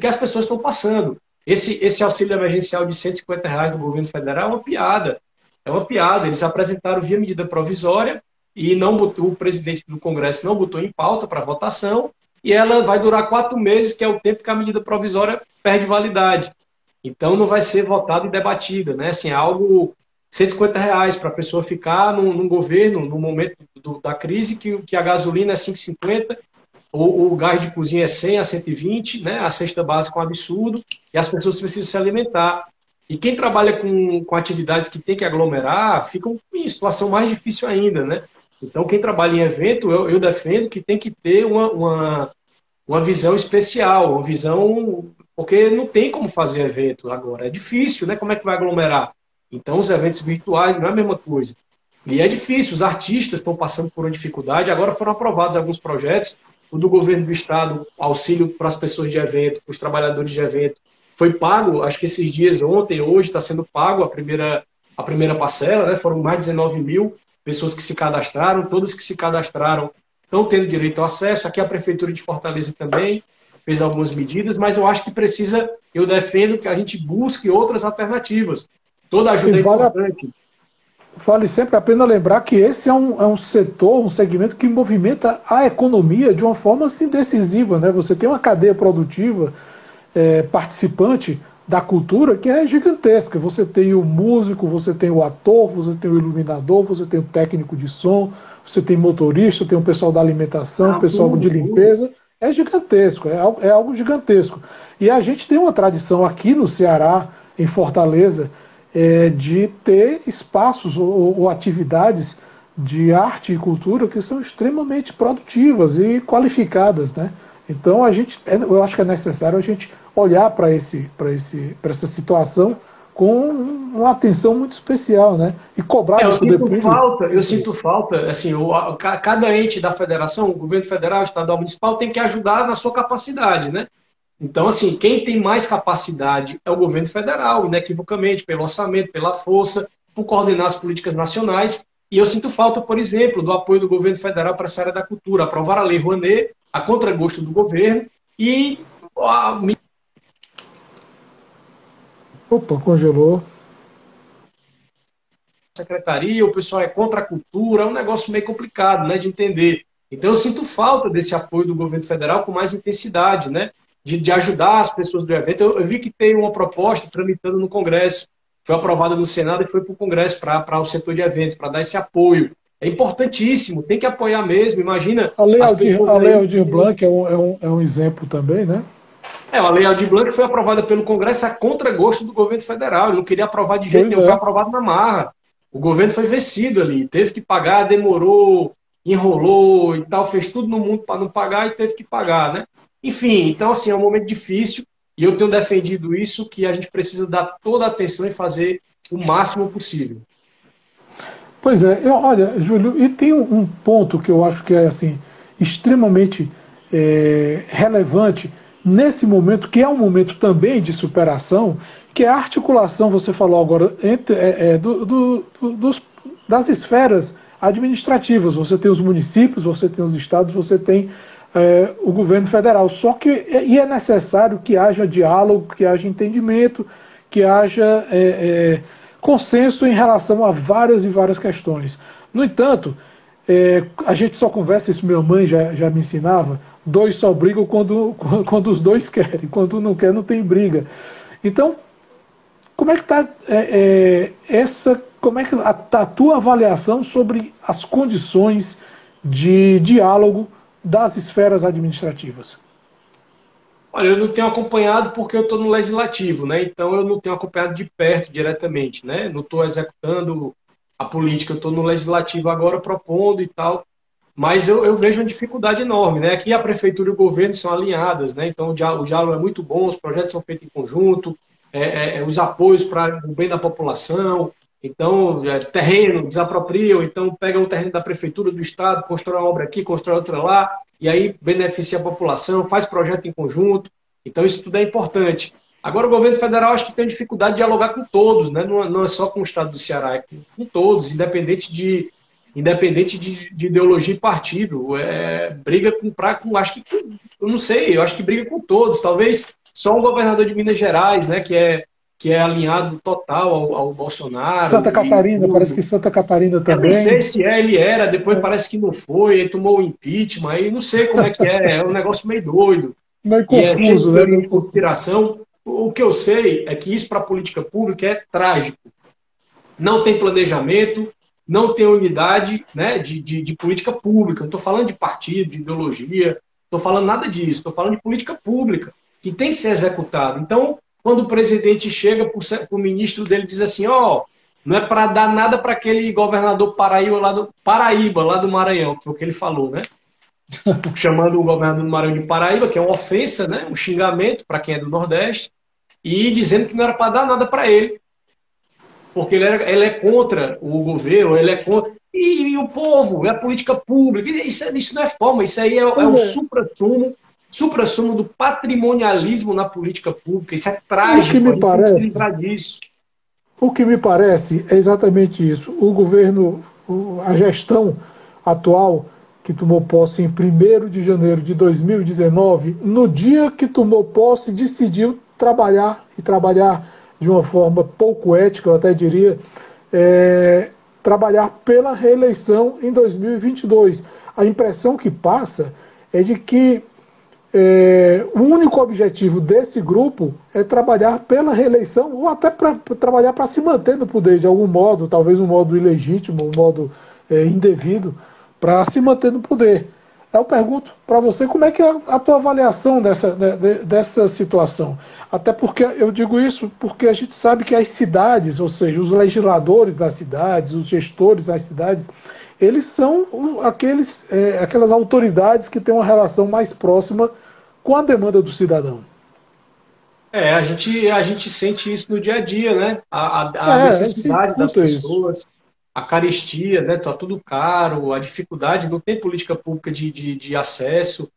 B: que as pessoas estão passando. Esse, esse auxílio emergencial de 150 reais do governo federal é uma piada. É uma piada. Eles apresentaram via medida provisória e não botou, o presidente do Congresso não botou em pauta para votação e ela vai durar quatro meses, que é o tempo que a medida provisória perde validade. Então não vai ser votada e debatida, né? Assim, é algo 150 reais para a pessoa ficar num, num, governo, no momento do, da crise, que, que a gasolina é 5,50, o, o gás de cozinha é 100 a 120, né? a cesta básica é um absurdo, e as pessoas precisam se alimentar. E quem trabalha com, com atividades que tem que aglomerar, fica em situação mais difícil ainda, né? Então, quem trabalha em evento, eu, eu defendo que tem que ter uma, uma, uma visão especial, uma visão. Porque não tem como fazer evento agora. É difícil, né? Como é que vai aglomerar? Então, os eventos virtuais não é a mesma coisa. E é difícil, os artistas estão passando por uma dificuldade. Agora foram aprovados alguns projetos. O do governo do estado, auxílio para as pessoas de evento, para os trabalhadores de evento, foi pago, acho que esses dias, ontem, hoje, está sendo pago a primeira, a primeira parcela, né? foram mais de 19 mil pessoas que se cadastraram, todas que se cadastraram estão tendo direito ao acesso. Aqui a Prefeitura de Fortaleza também fez algumas medidas, mas eu acho que precisa, eu defendo que a gente busque outras alternativas. Toda ajuda é vale é importante.
A: A, vale sempre a pena lembrar que esse é um, é um setor, um segmento que movimenta a economia de uma forma assim, decisiva. Né? Você tem uma cadeia produtiva é, participante da cultura que é gigantesca. Você tem o músico, você tem o ator, você tem o iluminador, você tem o técnico de som, você tem motorista, tem o pessoal da alimentação, ah, pessoal de limpeza. É gigantesco, é algo, é algo gigantesco. E a gente tem uma tradição aqui no Ceará, em Fortaleza, é, de ter espaços ou, ou, atividades de arte e cultura que são extremamente produtivas e qualificadas, né? Então a gente, é, eu acho que é necessário a gente olhar para esse, para esse, para essa situação com uma atenção muito especial, né? E cobrar
B: é, eu sinto falta, eu sinto falta, assim, o, a, cada ente da federação, o governo federal, o estadual, municipal, tem que ajudar na sua capacidade, né? Então, assim, quem tem mais capacidade é o governo federal, inequivocamente, pelo orçamento, pela força, por coordenar as políticas nacionais. E eu sinto falta, por exemplo, do apoio do governo federal para essa área da cultura, aprovar a Lei Rouanet, a contragosto do governo, e.
A: A... Opa, congelou.
B: Secretaria, o pessoal é contra a cultura, é um negócio meio complicado né, de entender. Então, eu sinto falta desse apoio do governo federal com mais intensidade, né? De, de ajudar as pessoas do evento. Eu, eu, vi que tem uma proposta tramitando no Congresso, foi aprovada no Senado e foi para o Congresso, para o setor de eventos, para dar esse apoio. É importantíssimo, tem que apoiar mesmo. Imagina.
A: A Lei Aldir, a Lei Aldir Blanc é um, é, um, é um exemplo também, né?
B: É, a Lei Aldir Blanc foi aprovada pelo Congresso a contragosto do governo federal. Ele não queria aprovar de jeito nenhum, é. foi aprovado na marra. O governo foi vencido ali, teve que pagar, demorou, enrolou e tal, fez tudo no mundo para não pagar e teve que pagar, né? Enfim, então assim, é um momento difícil e eu tenho defendido isso, que a gente precisa dar toda a atenção e fazer o máximo possível.
A: Pois é, eu, olha, Júlio, e tem um, ponto que eu acho que é assim extremamente é, relevante nesse momento, que é um momento também de superação, que é a articulação, você falou agora, entre, é, é, do, do, dos, das esferas administrativas. Você tem os municípios, você tem os estados, você tem é, o governo federal. Só que e é necessário que haja diálogo, que haja entendimento, que haja é, é, consenso em relação a várias e várias questões. No entanto, é, a gente só conversa, isso minha mãe já, já me ensinava, dois só brigam quando, quando os dois querem, quando não quer não tem briga. Então, como é que está é, é, essa, como é que a, tá a tua avaliação sobre as condições de diálogo das esferas administrativas?
B: Olha, eu não tenho acompanhado porque eu estou no legislativo, né? Então eu não tenho acompanhado de perto diretamente, né? Não estou executando a política. Eu estou no legislativo agora propondo e tal, mas eu, eu, vejo uma dificuldade enorme. Né? Aqui a prefeitura e o governo são alinhadas, né? então o diálogo é muito bom, os projetos são feitos em conjunto, é, é, é os apoios para o bem da população. Então, é, terreno, desapropriam, então pega o terreno da prefeitura, do estado, constrói uma obra aqui, constrói outra lá, e aí beneficia a população, faz projeto em conjunto. Então, isso tudo é importante. Agora, o governo federal acho que tem dificuldade de dialogar com todos, né? não, não é só com o estado do Ceará, é com todos, independente de, independente de, de ideologia e partido. É, briga com, pra, com, acho que, eu não sei, eu acho que briga com todos. Talvez só um governador de Minas Gerais, né, que é que é alinhado total ao, ao Bolsonaro.
A: Santa Catarina, e, parece que Santa Catarina também.
B: Eu não sei se é, ele era, depois é. parece que não foi, ele tomou o impeachment, aí não sei como é que é, é um negócio meio doido.
A: Meio confuso,
B: e é, né? Conspiração. O que eu sei é que isso para a política pública é trágico. Não tem planejamento, não tem unidade né, de, de, de política pública. Não estou falando de partido, de ideologia, estou falando nada disso, estou falando de política pública, que tem que ser executada. Então, quando o presidente chega para o ministro dele diz assim, ó, oh, não é para dar nada para aquele governador Paraíba lá do Paraíba, lá do Maranhão, que foi o que ele falou, né? Chamando o governador do Maranhão de Paraíba, que é uma ofensa, né? Um xingamento para quem é do Nordeste, e dizendo que não era para dar nada para ele, porque ele, era, ele, é contra o governo, ele é contra. E, e o povo, é a política pública. Isso, isso não é forma, isso aí é, é o é. supra-sumo supra-sumo do patrimonialismo na política pública. Isso é trágico.
A: O que me parece, se livrar disso. O que me parece é exatamente isso. O governo, a gestão atual que tomou posse em 1 de janeiro de 2019, no dia que tomou posse, decidiu trabalhar e trabalhar de uma forma pouco ética, eu até diria, é, trabalhar pela reeleição em 2022. A impressão que passa é de que é, o único objetivo desse grupo é trabalhar pela reeleição ou até para trabalhar para se manter no poder de algum modo, talvez um modo ilegítimo, um modo é, indevido, para se manter no poder. Eu pergunto para você como é que é a tua avaliação dessa, dessa situação. Até porque eu digo isso porque a gente sabe que as cidades, ou seja, os legisladores das cidades, os gestores das cidades, eles são aqueles, é, aquelas autoridades que têm uma relação mais próxima com a demanda do cidadão.
B: É, a gente, a gente sente isso no dia a dia, né? A, a, a é, necessidade das pessoas, isso. a carestia, né? Tá tudo caro, a dificuldade, não tem política pública de, de, de acesso,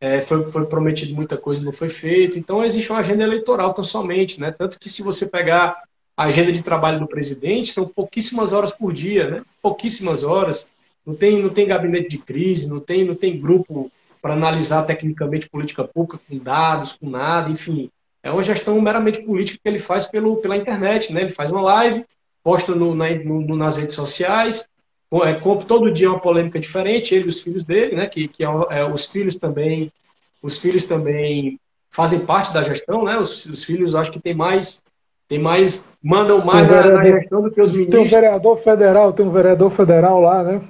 B: é, foi, foi prometido muita coisa não foi feito. Então existe uma agenda eleitoral tão somente, né? Tanto que se você pegar a agenda de trabalho do presidente, são pouquíssimas horas por dia, né? Pouquíssimas horas. Não tem, não tem gabinete de crise, não tem, não tem grupo para analisar tecnicamente política pública com dados, com nada, enfim. É uma gestão meramente política que ele faz pelo, pela internet, né? Ele faz uma live, posta no, na, no, nas redes sociais, é, todo dia uma polêmica diferente, ele e os filhos dele, né? Que, que é, é, os filhos também, os filhos também fazem parte da gestão, né? Os, os filhos acho que tem mais tem mais, mandam mais na, na gestão do que os ministros.
A: Tem um vereador federal, tem um vereador federal lá, né?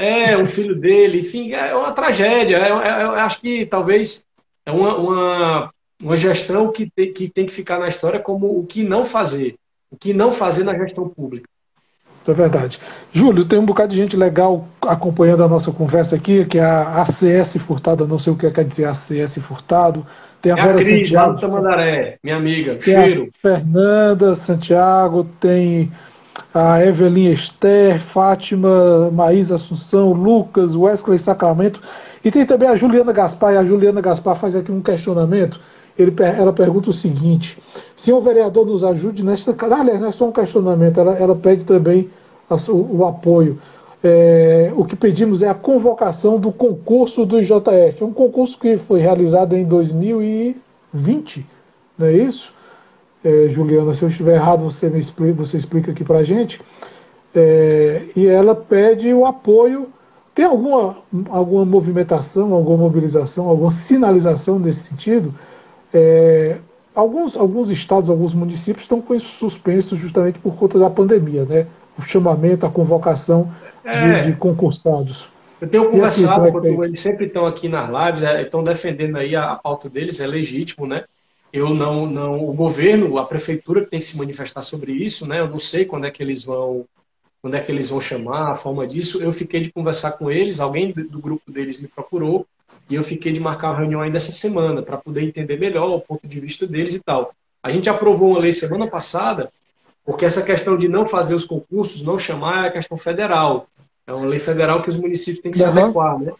B: É, o filho dele, enfim, é uma tragédia. É, é, eu acho que talvez é uma, uma, uma gestão que tem, que tem que ficar na história como o que não fazer. O que não fazer na gestão pública.
A: É verdade. Júlio, tem um bocado de gente legal acompanhando a nossa conversa aqui, que é a ACS Furtado, não sei o que quer dizer ACS Furtado.
B: Tem a é Vera a Cris, Santiago. Tamandaré, minha amiga.
A: Tem
B: cheiro.
A: Fernanda Santiago, tem a Evelyn Esther, Fátima, Maísa Assunção, Lucas, Wesley Sacramento. E tem também a Juliana Gaspar, e a Juliana Gaspar faz aqui um questionamento. Ele, ela pergunta o seguinte: se o vereador nos ajude nesta. Aliás, não é só um questionamento, ela, ela pede também a, o, o, apoio. É, o que pedimos é a convocação do concurso do IJF. É um concurso que foi realizado em 2020, não é isso? É, Juliana, se eu estiver errado, você me explica, você explica aqui para a gente. É, e ela pede o apoio. Tem alguma, alguma movimentação, alguma mobilização, alguma sinalização nesse sentido? É, alguns, alguns estados, alguns municípios estão com isso suspenso justamente por conta da pandemia, né? O chamamento, a convocação de, é. de concursados.
B: Eu tenho conversado, aqui, é eles sempre estão aqui nas lives, é, estão defendendo aí a, a pauta deles, é legítimo, né? Eu não, não, o governo, a prefeitura que tem que se manifestar sobre isso, né? Eu não sei quando é que eles vão, quando é que eles vão chamar, a forma disso. Eu fiquei de conversar com eles, alguém do grupo deles me procurou, e eu fiquei de marcar uma reunião ainda essa semana, para poder entender melhor o ponto de vista deles e tal. A gente aprovou uma lei semana passada, porque essa questão de não fazer os concursos, não chamar, é questão federal. É uma lei federal que os municípios têm que se uhum. adequar, né?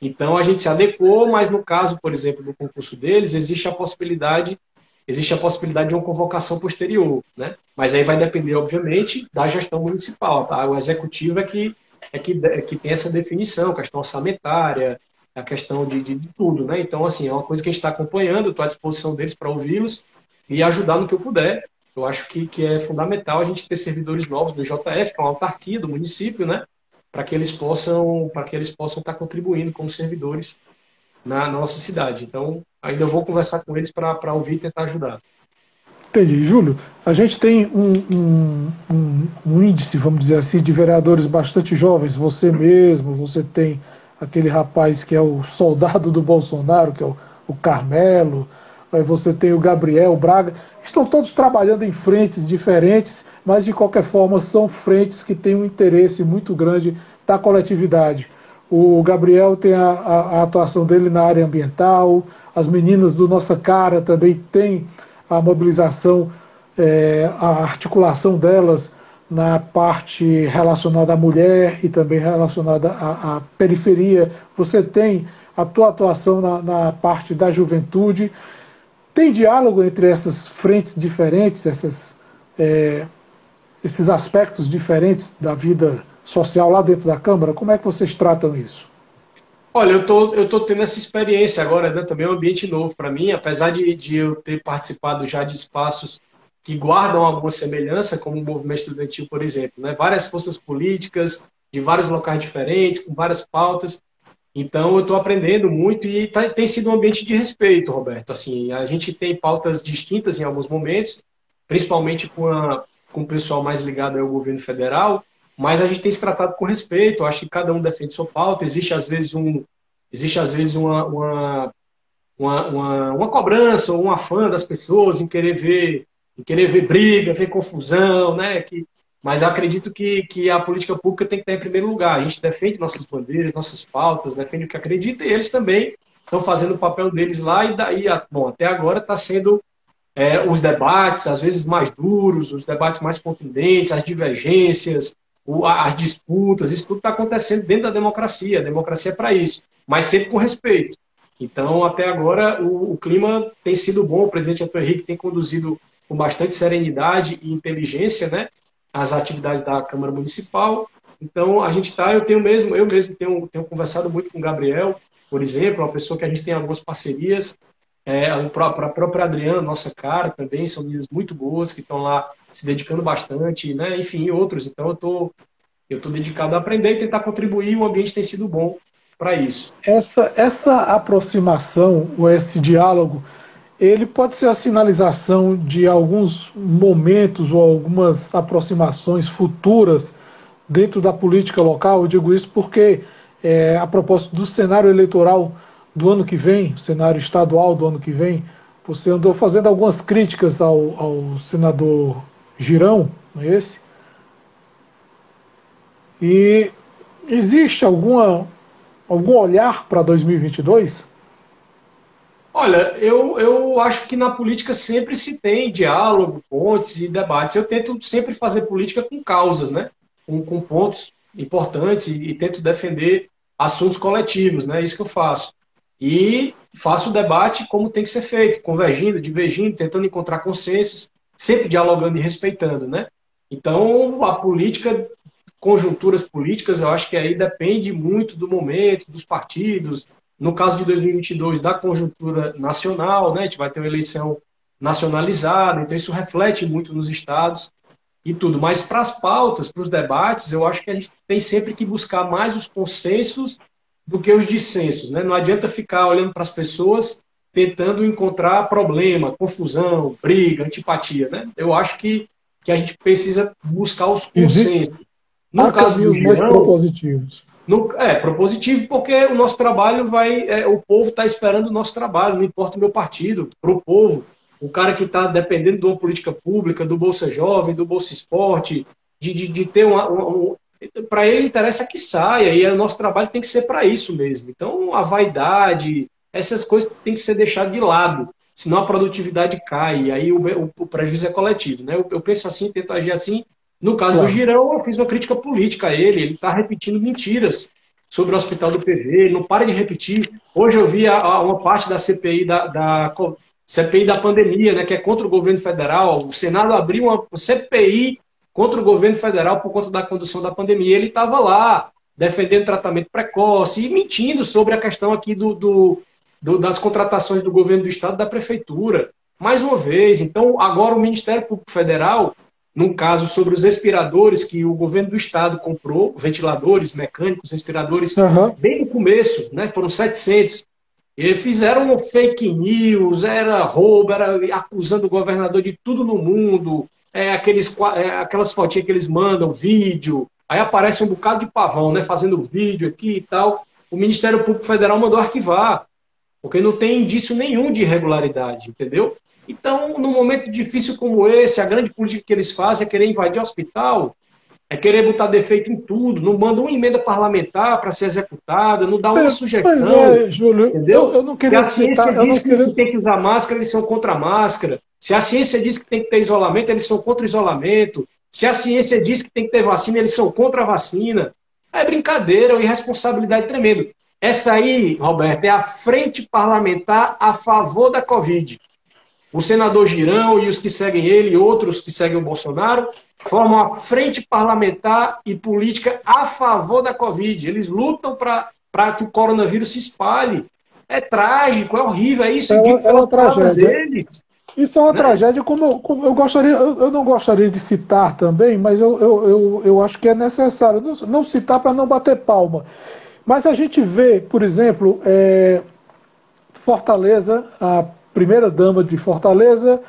B: Então a gente se adequou, mas no caso, por exemplo, do concurso deles, existe a possibilidade existe a possibilidade de uma convocação posterior, né? Mas aí vai depender, obviamente, da gestão municipal. Tá? O executivo é que é que, é que tem essa definição, questão orçamentária, a questão de, de, de tudo, né? Então, assim, é uma coisa que a gente está acompanhando, estou à disposição deles para ouvi-los e ajudar no que eu puder. Eu acho que, que é fundamental a gente ter servidores novos do JF, que é uma autarquia do município, né? Para que eles possam, para que eles possam estar tá contribuindo como servidores na, na nossa cidade. Então, ainda vou conversar com eles para ouvir e tentar ajudar.
A: Entendi. Júlio, a gente tem um, um, um, um, índice, vamos dizer assim, de vereadores bastante jovens. Você mesmo, você tem aquele rapaz que é o soldado do Bolsonaro, que é o, o Carmelo, aí você tem o Gabriel, o Braga. Estão todos trabalhando em frentes diferentes, mas de qualquer forma são frentes que têm um interesse muito grande da coletividade. O Gabriel tem a, a, a atuação dele na área ambiental, as meninas do Nossa Cara também têm a mobilização, é, a articulação delas na parte relacionada à mulher e também relacionada à, à periferia. Você tem a tua atuação na, na, parte da juventude. Tem diálogo entre essas frentes diferentes, essas, é, esses aspectos diferentes da vida social lá dentro da Câmara? Como é que vocês tratam isso?
B: Olha, eu tô, tô tendo essa experiência agora, né? Também é um ambiente novo para mim, apesar de, de eu ter participado já de espaços que guardam alguma semelhança, como o movimento estudantil, por exemplo, né? Várias forças políticas de vários locais diferentes, com várias pautas. Então, eu estou aprendendo muito e tá, tem sido um ambiente de respeito, Roberto. Assim, a gente tem pautas distintas em alguns momentos, principalmente com, a, com o pessoal mais ligado ao governo federal, mas a gente tem se tratado com respeito. Eu acho que cada um defende sua pauta. Existe às vezes um, existe às vezes uma, uma, uma, uma, uma cobrança ou um afã das pessoas em querer ver, em querer ver briga, ver confusão, né? Que, mas eu acredito que, que a política pública tem que estar em primeiro lugar. A gente defende nossas bandeiras, nossas pautas, defende o que acredita e eles também estão fazendo o papel deles lá e daí, bom, até agora está sendo é, os debates, às vezes mais duros, os debates mais contundentes, as divergências, as disputas, isso tudo está acontecendo dentro da democracia. A democracia é para isso, mas sempre com respeito. Então, até agora, o, o, clima tem sido bom. O presidente Antônio Henrique tem conduzido com bastante serenidade e inteligência né, as atividades da Câmara Municipal. Então, a gente está, eu tenho mesmo, eu mesmo tenho, tenho conversado muito com o Gabriel, por exemplo, uma pessoa que a gente tem algumas parcerias. É, a própria Adriana, nossa cara, também são meninas muito boas que estão lá se dedicando bastante, né? enfim, outros. Então eu tô, eu tô dedicado a aprender e tentar contribuir. O ambiente tem sido bom para isso.
A: Essa, essa aproximação, ou esse diálogo, ele pode ser a sinalização de alguns momentos ou algumas aproximações futuras dentro da política local. Eu digo isso porque, é, a propósito do cenário eleitoral do ano que vem, cenário estadual do ano que vem, você andou fazendo algumas críticas ao, ao senador Girão, não é esse? E existe alguma, algum olhar para 2022?
B: Olha, eu, eu acho que na política sempre se tem diálogo, pontes e debates. Eu tento sempre fazer política com causas, né? Com, com pontos importantes e, e tento defender assuntos coletivos, né? É isso que eu faço. E faço o debate como tem que ser feito, convergindo, divergindo, tentando encontrar consensos sempre dialogando e respeitando, né? Então, a política, conjunturas políticas, eu acho que aí depende muito do momento, dos partidos. No caso de 2022, da conjuntura nacional, né? A gente vai ter uma eleição nacionalizada, então isso reflete muito nos estados e tudo. Mas para as pautas, para os debates, eu acho que a gente tem sempre que buscar mais os consensos do que os dissensos. Né? Não adianta ficar olhando para as pessoas tentando encontrar problema, confusão, briga, antipatia. Né? Eu acho que, que a gente precisa buscar os consensos.
A: No Há caso mais propositivos.
B: No, é, propositivo porque o nosso trabalho vai. É, o povo está esperando o nosso trabalho, não importa o meu partido, para o povo. O cara que está dependendo de uma política pública, do Bolsa Jovem, do Bolsa Esporte, de, de, de ter uma, uma um, para ele interessa que saia e o nosso trabalho tem que ser para isso mesmo. Então a vaidade, essas coisas têm que ser deixadas de lado, senão a produtividade cai e aí o, o, o prejuízo é coletivo, né? Eu, eu, penso assim, tento agir assim. No caso claro. do Girão, eu fiz uma crítica política a ele, ele está repetindo mentiras sobre o hospital do PV, ele não para de repetir. Hoje eu vi a, a, uma parte da CPI da, da CPI da pandemia, né, que é contra o governo federal. O Senado abriu uma CPI contra o governo federal por conta da condução da pandemia. Ele estava lá defendendo tratamento precoce e mentindo sobre a questão aqui do, do, do, das contratações do governo do estado da prefeitura. Mais uma vez, então agora o Ministério Público Federal, num caso sobre os respiradores que o governo do estado comprou, ventiladores mecânicos, respiradores, uhum. bem no começo, né, foram 700. E fizeram fake news, era roubo, era acusando o governador de tudo no mundo, é, aqueles, é, aquelas fotinhas que eles mandam, vídeo, aí aparece um bocado de pavão, né, fazendo vídeo aqui e tal. O Ministério Público Federal mandou arquivar, porque não tem indício nenhum de irregularidade, entendeu? Então, num momento difícil como esse, a grande política que eles fazem é querer invadir o hospital, é querer botar defeito em tudo, não manda uma emenda parlamentar para ser executada, não dá uma é, sugestão. Pois é,
A: Júlio, entendeu? Eu, eu não queria
B: e a ciência citar, diz que queria... tem que usar máscara, eles são contra a máscara. Se a ciência diz que tem que ter isolamento, eles são contra o isolamento. Se a ciência diz que tem que ter vacina, eles são contra a vacina. É brincadeira, é uma irresponsabilidade tremenda. Essa aí, Roberto, é a frente parlamentar a favor da Covid. O senador Girão e os que seguem ele, e outros que seguem o Bolsonaro, formam a frente parlamentar e política a favor da Covid. Eles lutam para que o coronavírus se espalhe. É trágico, é horrível, é isso
A: é uma, é uma tragédia. Deles. Isso é uma né? tragédia, como eu, como eu gostaria, eu, eu, não gostaria de citar também, mas eu, eu, eu, eu acho que é necessário não, não citar para não bater palma. Mas a gente vê, por exemplo, é, Fortaleza, a primeira dama de Fortaleza,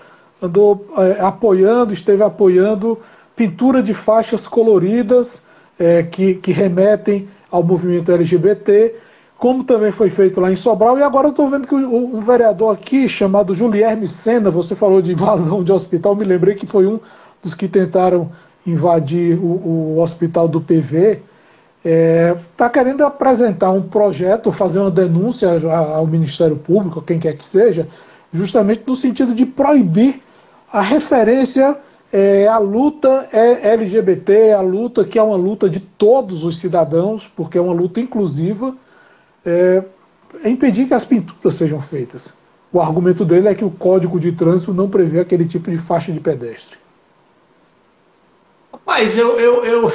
A: andou é, apoiando, esteve apoiando pintura de faixas coloridas é, que, que remetem ao movimento LGBT como também foi feito lá em Sobral, e agora eu estou vendo que um vereador aqui, chamado Julierme Sena, você falou de invasão de hospital, me lembrei que foi um dos que tentaram invadir o, o hospital do PV, está é, tá querendo apresentar um projeto, fazer uma denúncia ao Ministério Público, quem quer que seja, justamente no sentido de proibir a referência é, à luta é LGBT, a luta que é uma luta de todos os cidadãos, porque é uma luta inclusiva, é, é impedir que as pinturas sejam feitas. O argumento dele é que o Código de Trânsito não prevê aquele tipo de faixa de pedestre.
B: Rapaz, eu, eu, eu,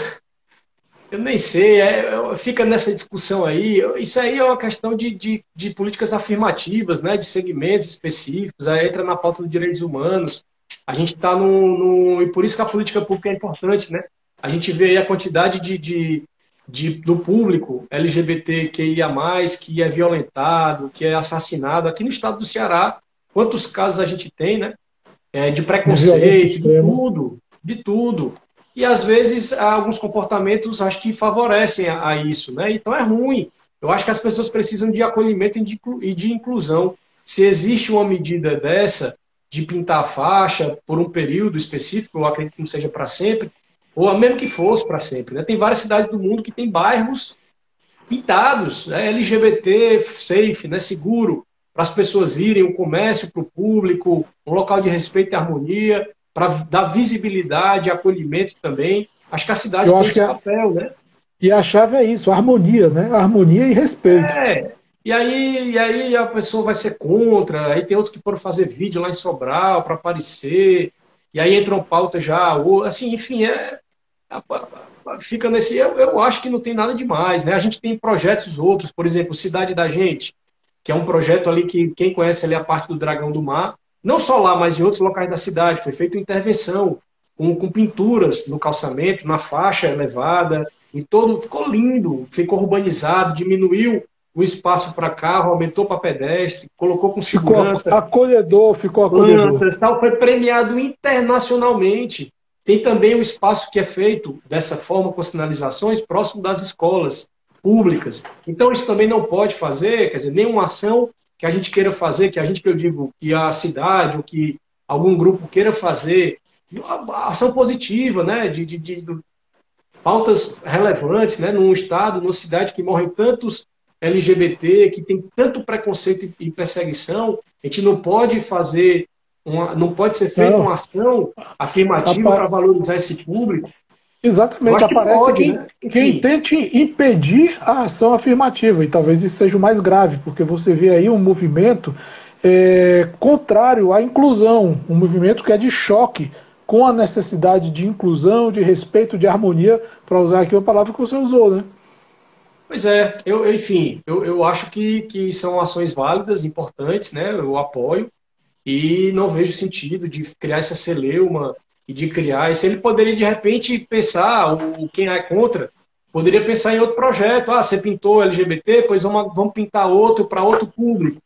B: eu nem sei, é, fica nessa discussão aí. Isso aí é uma questão de, de, de, políticas afirmativas, né, de segmentos específicos, aí entra na pauta dos direitos humanos. A gente está no, no. E por isso que a política pública é importante, né? A gente vê aí a quantidade de, de de, do público LGBTQIA+, que é violentado, que é assassinado. Aqui no estado do Ceará, quantos casos a gente tem, né? É, de preconceito, de tudo, de tudo. E às vezes alguns comportamentos acho que favorecem a, a, isso, né? Então é ruim. Eu acho que as pessoas precisam de acolhimento e de, inclusão. Se existe uma medida dessa, de pintar a faixa por um período específico, eu acredito que não seja para sempre, ou mesmo que fosse para sempre. Né? Tem várias cidades do mundo que tem bairros pintados, né? LGBT safe, né? seguro, para as pessoas irem, o comércio para o público, um local de respeito e harmonia, para dar visibilidade, acolhimento também. Acho que a cidade
A: tem esse papel, né? E a chave é isso, harmonia, né? Harmonia e respeito.
B: É. E aí, e aí a pessoa vai ser contra, aí tem outros que foram fazer vídeo lá em Sobral para aparecer, e aí entram pauta já, ou, assim, enfim, é, fica nesse. Eu, eu acho que não tem nada demais, né? A gente tem projetos outros, por exemplo, Cidade da Gente, que é um projeto ali que quem conhece ali a parte do Dragão do Mar, não só lá, mas em outros locais da cidade, foi feita intervenção com, com pinturas no calçamento, na faixa elevada, e todo ficou lindo, ficou urbanizado, diminuiu o espaço para carro, aumentou para pedestre, colocou com segurança.
A: Ficou acolhedor, ficou acolhedor.
B: Plantas, tal, foi premiado internacionalmente. Tem também o espaço que é feito dessa forma com sinalizações próximo das escolas públicas. Então isso também não pode fazer, quer dizer, nenhuma ação que a gente queira fazer, que a gente que eu digo que a cidade ou que algum grupo queira fazer ação positiva, né? De, de, de, pautas relevantes, né? Num estado, numa cidade que morrem tantos LGBT, que tem tanto preconceito e perseguição, a gente não pode fazer uma, não pode ser feita uma ação afirmativa para valorizar esse público.
A: Exatamente, aparece pode, quem, né? quem tente impedir a ação afirmativa, e talvez isso seja o mais grave, porque você vê aí um movimento é, contrário à inclusão, um movimento que é de choque com a necessidade de inclusão, de respeito, de harmonia, para usar aqui uma palavra que você usou, né?
B: Pois é, eu, enfim, eu, eu acho que, que são ações válidas, importantes, né? Eu apoio e não vejo sentido de criar essa celeuma e de criar. E se ele poderia, de repente, pensar, o, quem é contra, poderia pensar em outro projeto. Ah, você pintou LGBT, pois vamos, vamos pintar outro para outro público.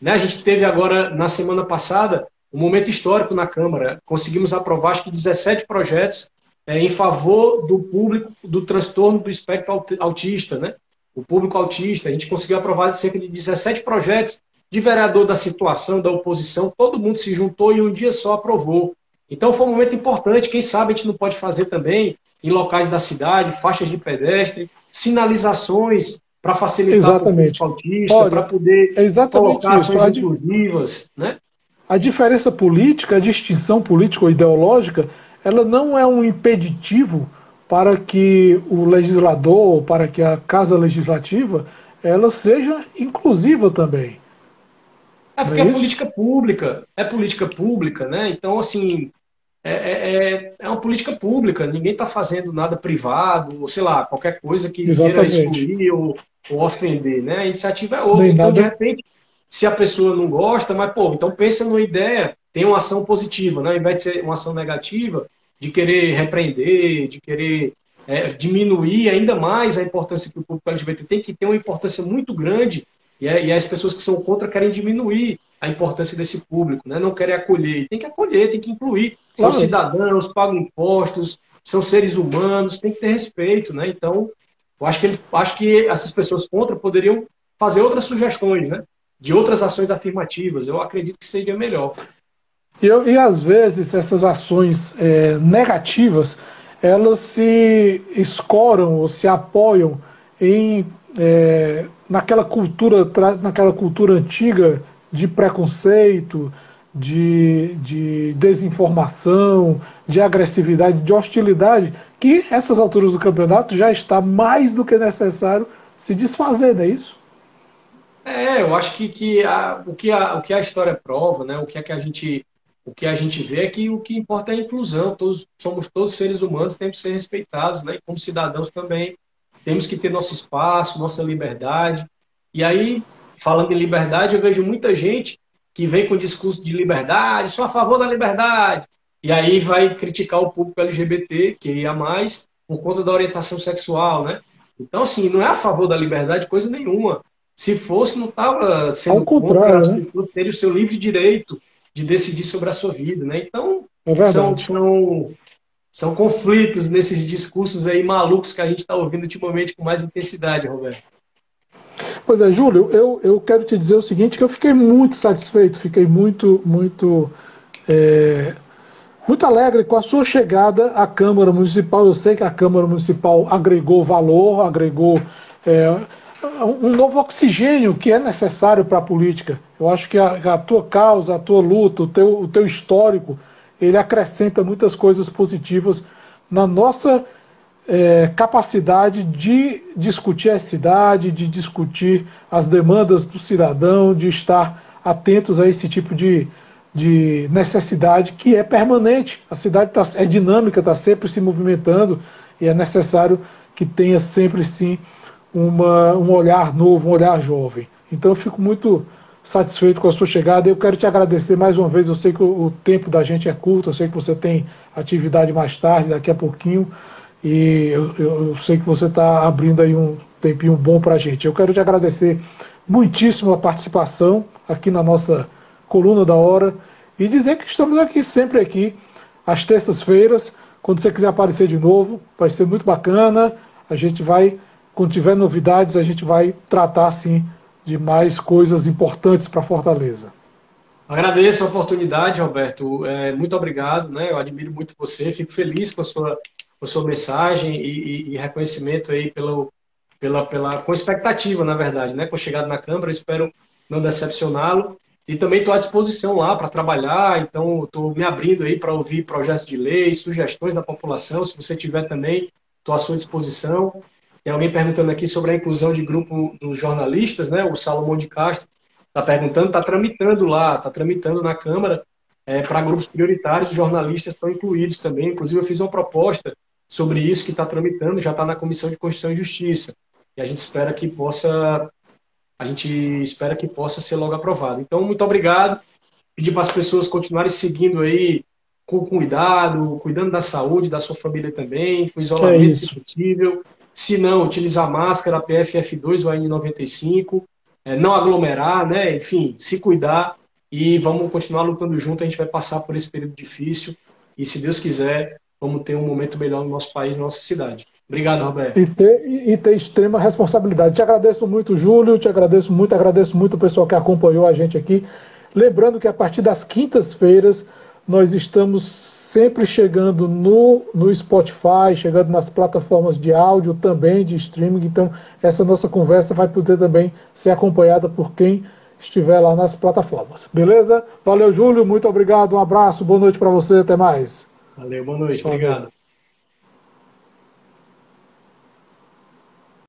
B: Né? A gente teve agora, na semana passada, um momento histórico na Câmara. Conseguimos aprovar, acho que 17 projetos é, em favor do público do transtorno do espectro autista, né? O público autista. A gente conseguiu aprovar cerca de 17 projetos de vereador da situação, da oposição, todo mundo se juntou e um dia só aprovou. Então foi um momento importante, quem sabe a gente não pode fazer também em locais da cidade, faixas de pedestre, sinalizações para facilitar
A: exatamente.
B: o autista, para poder
A: é
B: colocar ações inclusivas, né?
A: A diferença política, a distinção política ou ideológica, ela não é um impeditivo para que o legislador, para que a casa legislativa, ela seja inclusiva também.
B: É porque é, é política pública, é política pública, né? Então, assim, é, é, é, é uma política pública, ninguém está fazendo nada privado, ou sei lá, qualquer coisa que Exatamente. queira excluir ou, ou, ofender, né? A iniciativa é outra. Então, nada... de repente, se a pessoa não gosta, mas, pô, então pensa numa ideia, tem uma ação positiva, né? Ao invés de ser uma ação negativa, de querer repreender, de querer é, diminuir ainda mais a importância que o público LGBT tem, que ter uma importância muito grande e, é, e as pessoas que são contra querem diminuir a importância desse público, né? não querem acolher. Tem que acolher, tem que incluir. São claro. cidadãos, pagam impostos, são seres humanos, tem que ter respeito. Né? Então, eu acho que, ele, acho que essas pessoas contra poderiam fazer outras sugestões, né? de outras ações afirmativas. Eu acredito que seria melhor.
A: E, e às vezes essas ações é, negativas elas se escoram ou se apoiam em é, naquela cultura, naquela cultura antiga de preconceito, de, de desinformação, de agressividade, de hostilidade, que essas alturas do campeonato já está mais do que necessário se desfazer, não é isso?
B: É, eu acho que, que a, o, que a, o que a história prova, né, o que é que a gente o que a gente vê é que o que importa é a inclusão. Todos somos todos seres humanos, temos que ser respeitados, né? E como cidadãos também temos que ter nosso espaço, nossa liberdade. E aí, falando em liberdade, eu vejo muita gente que vem com discurso de liberdade, sou a favor da liberdade, e aí vai criticar o público LGBT, que ia mais, por conta da orientação sexual, né? Então, assim, não é a favor da liberdade coisa nenhuma. Se fosse, não estava sendo
A: contra, né?
B: ter o seu livre direito de decidir sobre a sua vida, né? Então, é são, são são conflitos nesses discursos aí malucos que a gente está ouvindo ultimamente com mais intensidade, Roberto.
A: Pois é, Júlio, eu, eu quero te dizer o seguinte, que eu fiquei muito satisfeito, fiquei muito, muito, é, muito alegre com a sua chegada à Câmara Municipal. Eu sei que a Câmara Municipal agregou valor, agregou é, um novo oxigênio que é necessário para a política. Eu acho que a, a, tua causa, a tua luta, o teu, o teu histórico ele acrescenta muitas coisas positivas na nossa é, capacidade de discutir a cidade, de discutir as demandas do cidadão, de estar atentos a esse tipo de, de necessidade que é permanente. A cidade tá, é dinâmica, está sempre se movimentando e é necessário que tenha sempre sim uma, um olhar novo, um olhar jovem. Então eu fico muito satisfeito com a sua chegada. Eu quero te agradecer mais uma vez. Eu sei que o tempo da gente é curto, eu sei que você tem atividade mais tarde, daqui a pouquinho, e eu, eu sei que você está abrindo aí um tempinho bom para a gente. Eu quero te agradecer muitíssimo a participação aqui na nossa coluna da hora e dizer que estamos aqui sempre aqui às terças-feiras. Quando você quiser aparecer de novo, vai ser muito bacana. A gente vai, quando tiver novidades, a gente vai tratar sim de mais coisas importantes para Fortaleza.
B: Agradeço a oportunidade, Roberto. É, muito obrigado, né? Eu admiro muito você, fico feliz com a sua, com a sua mensagem e, e, e reconhecimento aí pelo, pela, pela, com expectativa, na verdade, né? Com a chegada na Câmara, espero não decepcioná-lo. E também estou à disposição lá para trabalhar, então estou me abrindo aí para ouvir projetos de lei, sugestões da população. Se você tiver também, estou à sua disposição. Tem alguém perguntando aqui sobre a inclusão de grupo dos jornalistas, né? O Salomão de Castro está perguntando, está tramitando lá, está tramitando na Câmara é, para grupos prioritários, os jornalistas estão incluídos também. Inclusive, eu fiz uma proposta sobre isso que está tramitando, já está na Comissão de Constituição e Justiça. E a gente espera que possa a gente espera que possa ser logo aprovado. Então, muito obrigado. Pedir para as pessoas continuarem seguindo aí com cuidado, cuidando da saúde, da sua família também, com isolamento é se possível. Se não, utilizar máscara, PFF2 ou N95 é, não aglomerar, né? Enfim, se cuidar e vamos continuar lutando junto. A gente vai passar por esse período difícil e, se Deus quiser, vamos ter um momento melhor no nosso país, na nossa cidade. Obrigado, Roberto.
A: E ter, e ter extrema responsabilidade. Te agradeço muito, Júlio, te agradeço muito, agradeço muito o pessoal que acompanhou a gente aqui. Lembrando que a partir das quintas-feiras nós estamos sempre chegando no, no Spotify, chegando nas plataformas de áudio também, de streaming. Então, essa nossa conversa vai poder também ser acompanhada por quem estiver lá nas plataformas. Beleza? Valeu, Júlio. Muito obrigado. Um abraço. Boa noite para você. Até mais.
B: Valeu. Boa noite. Obrigado.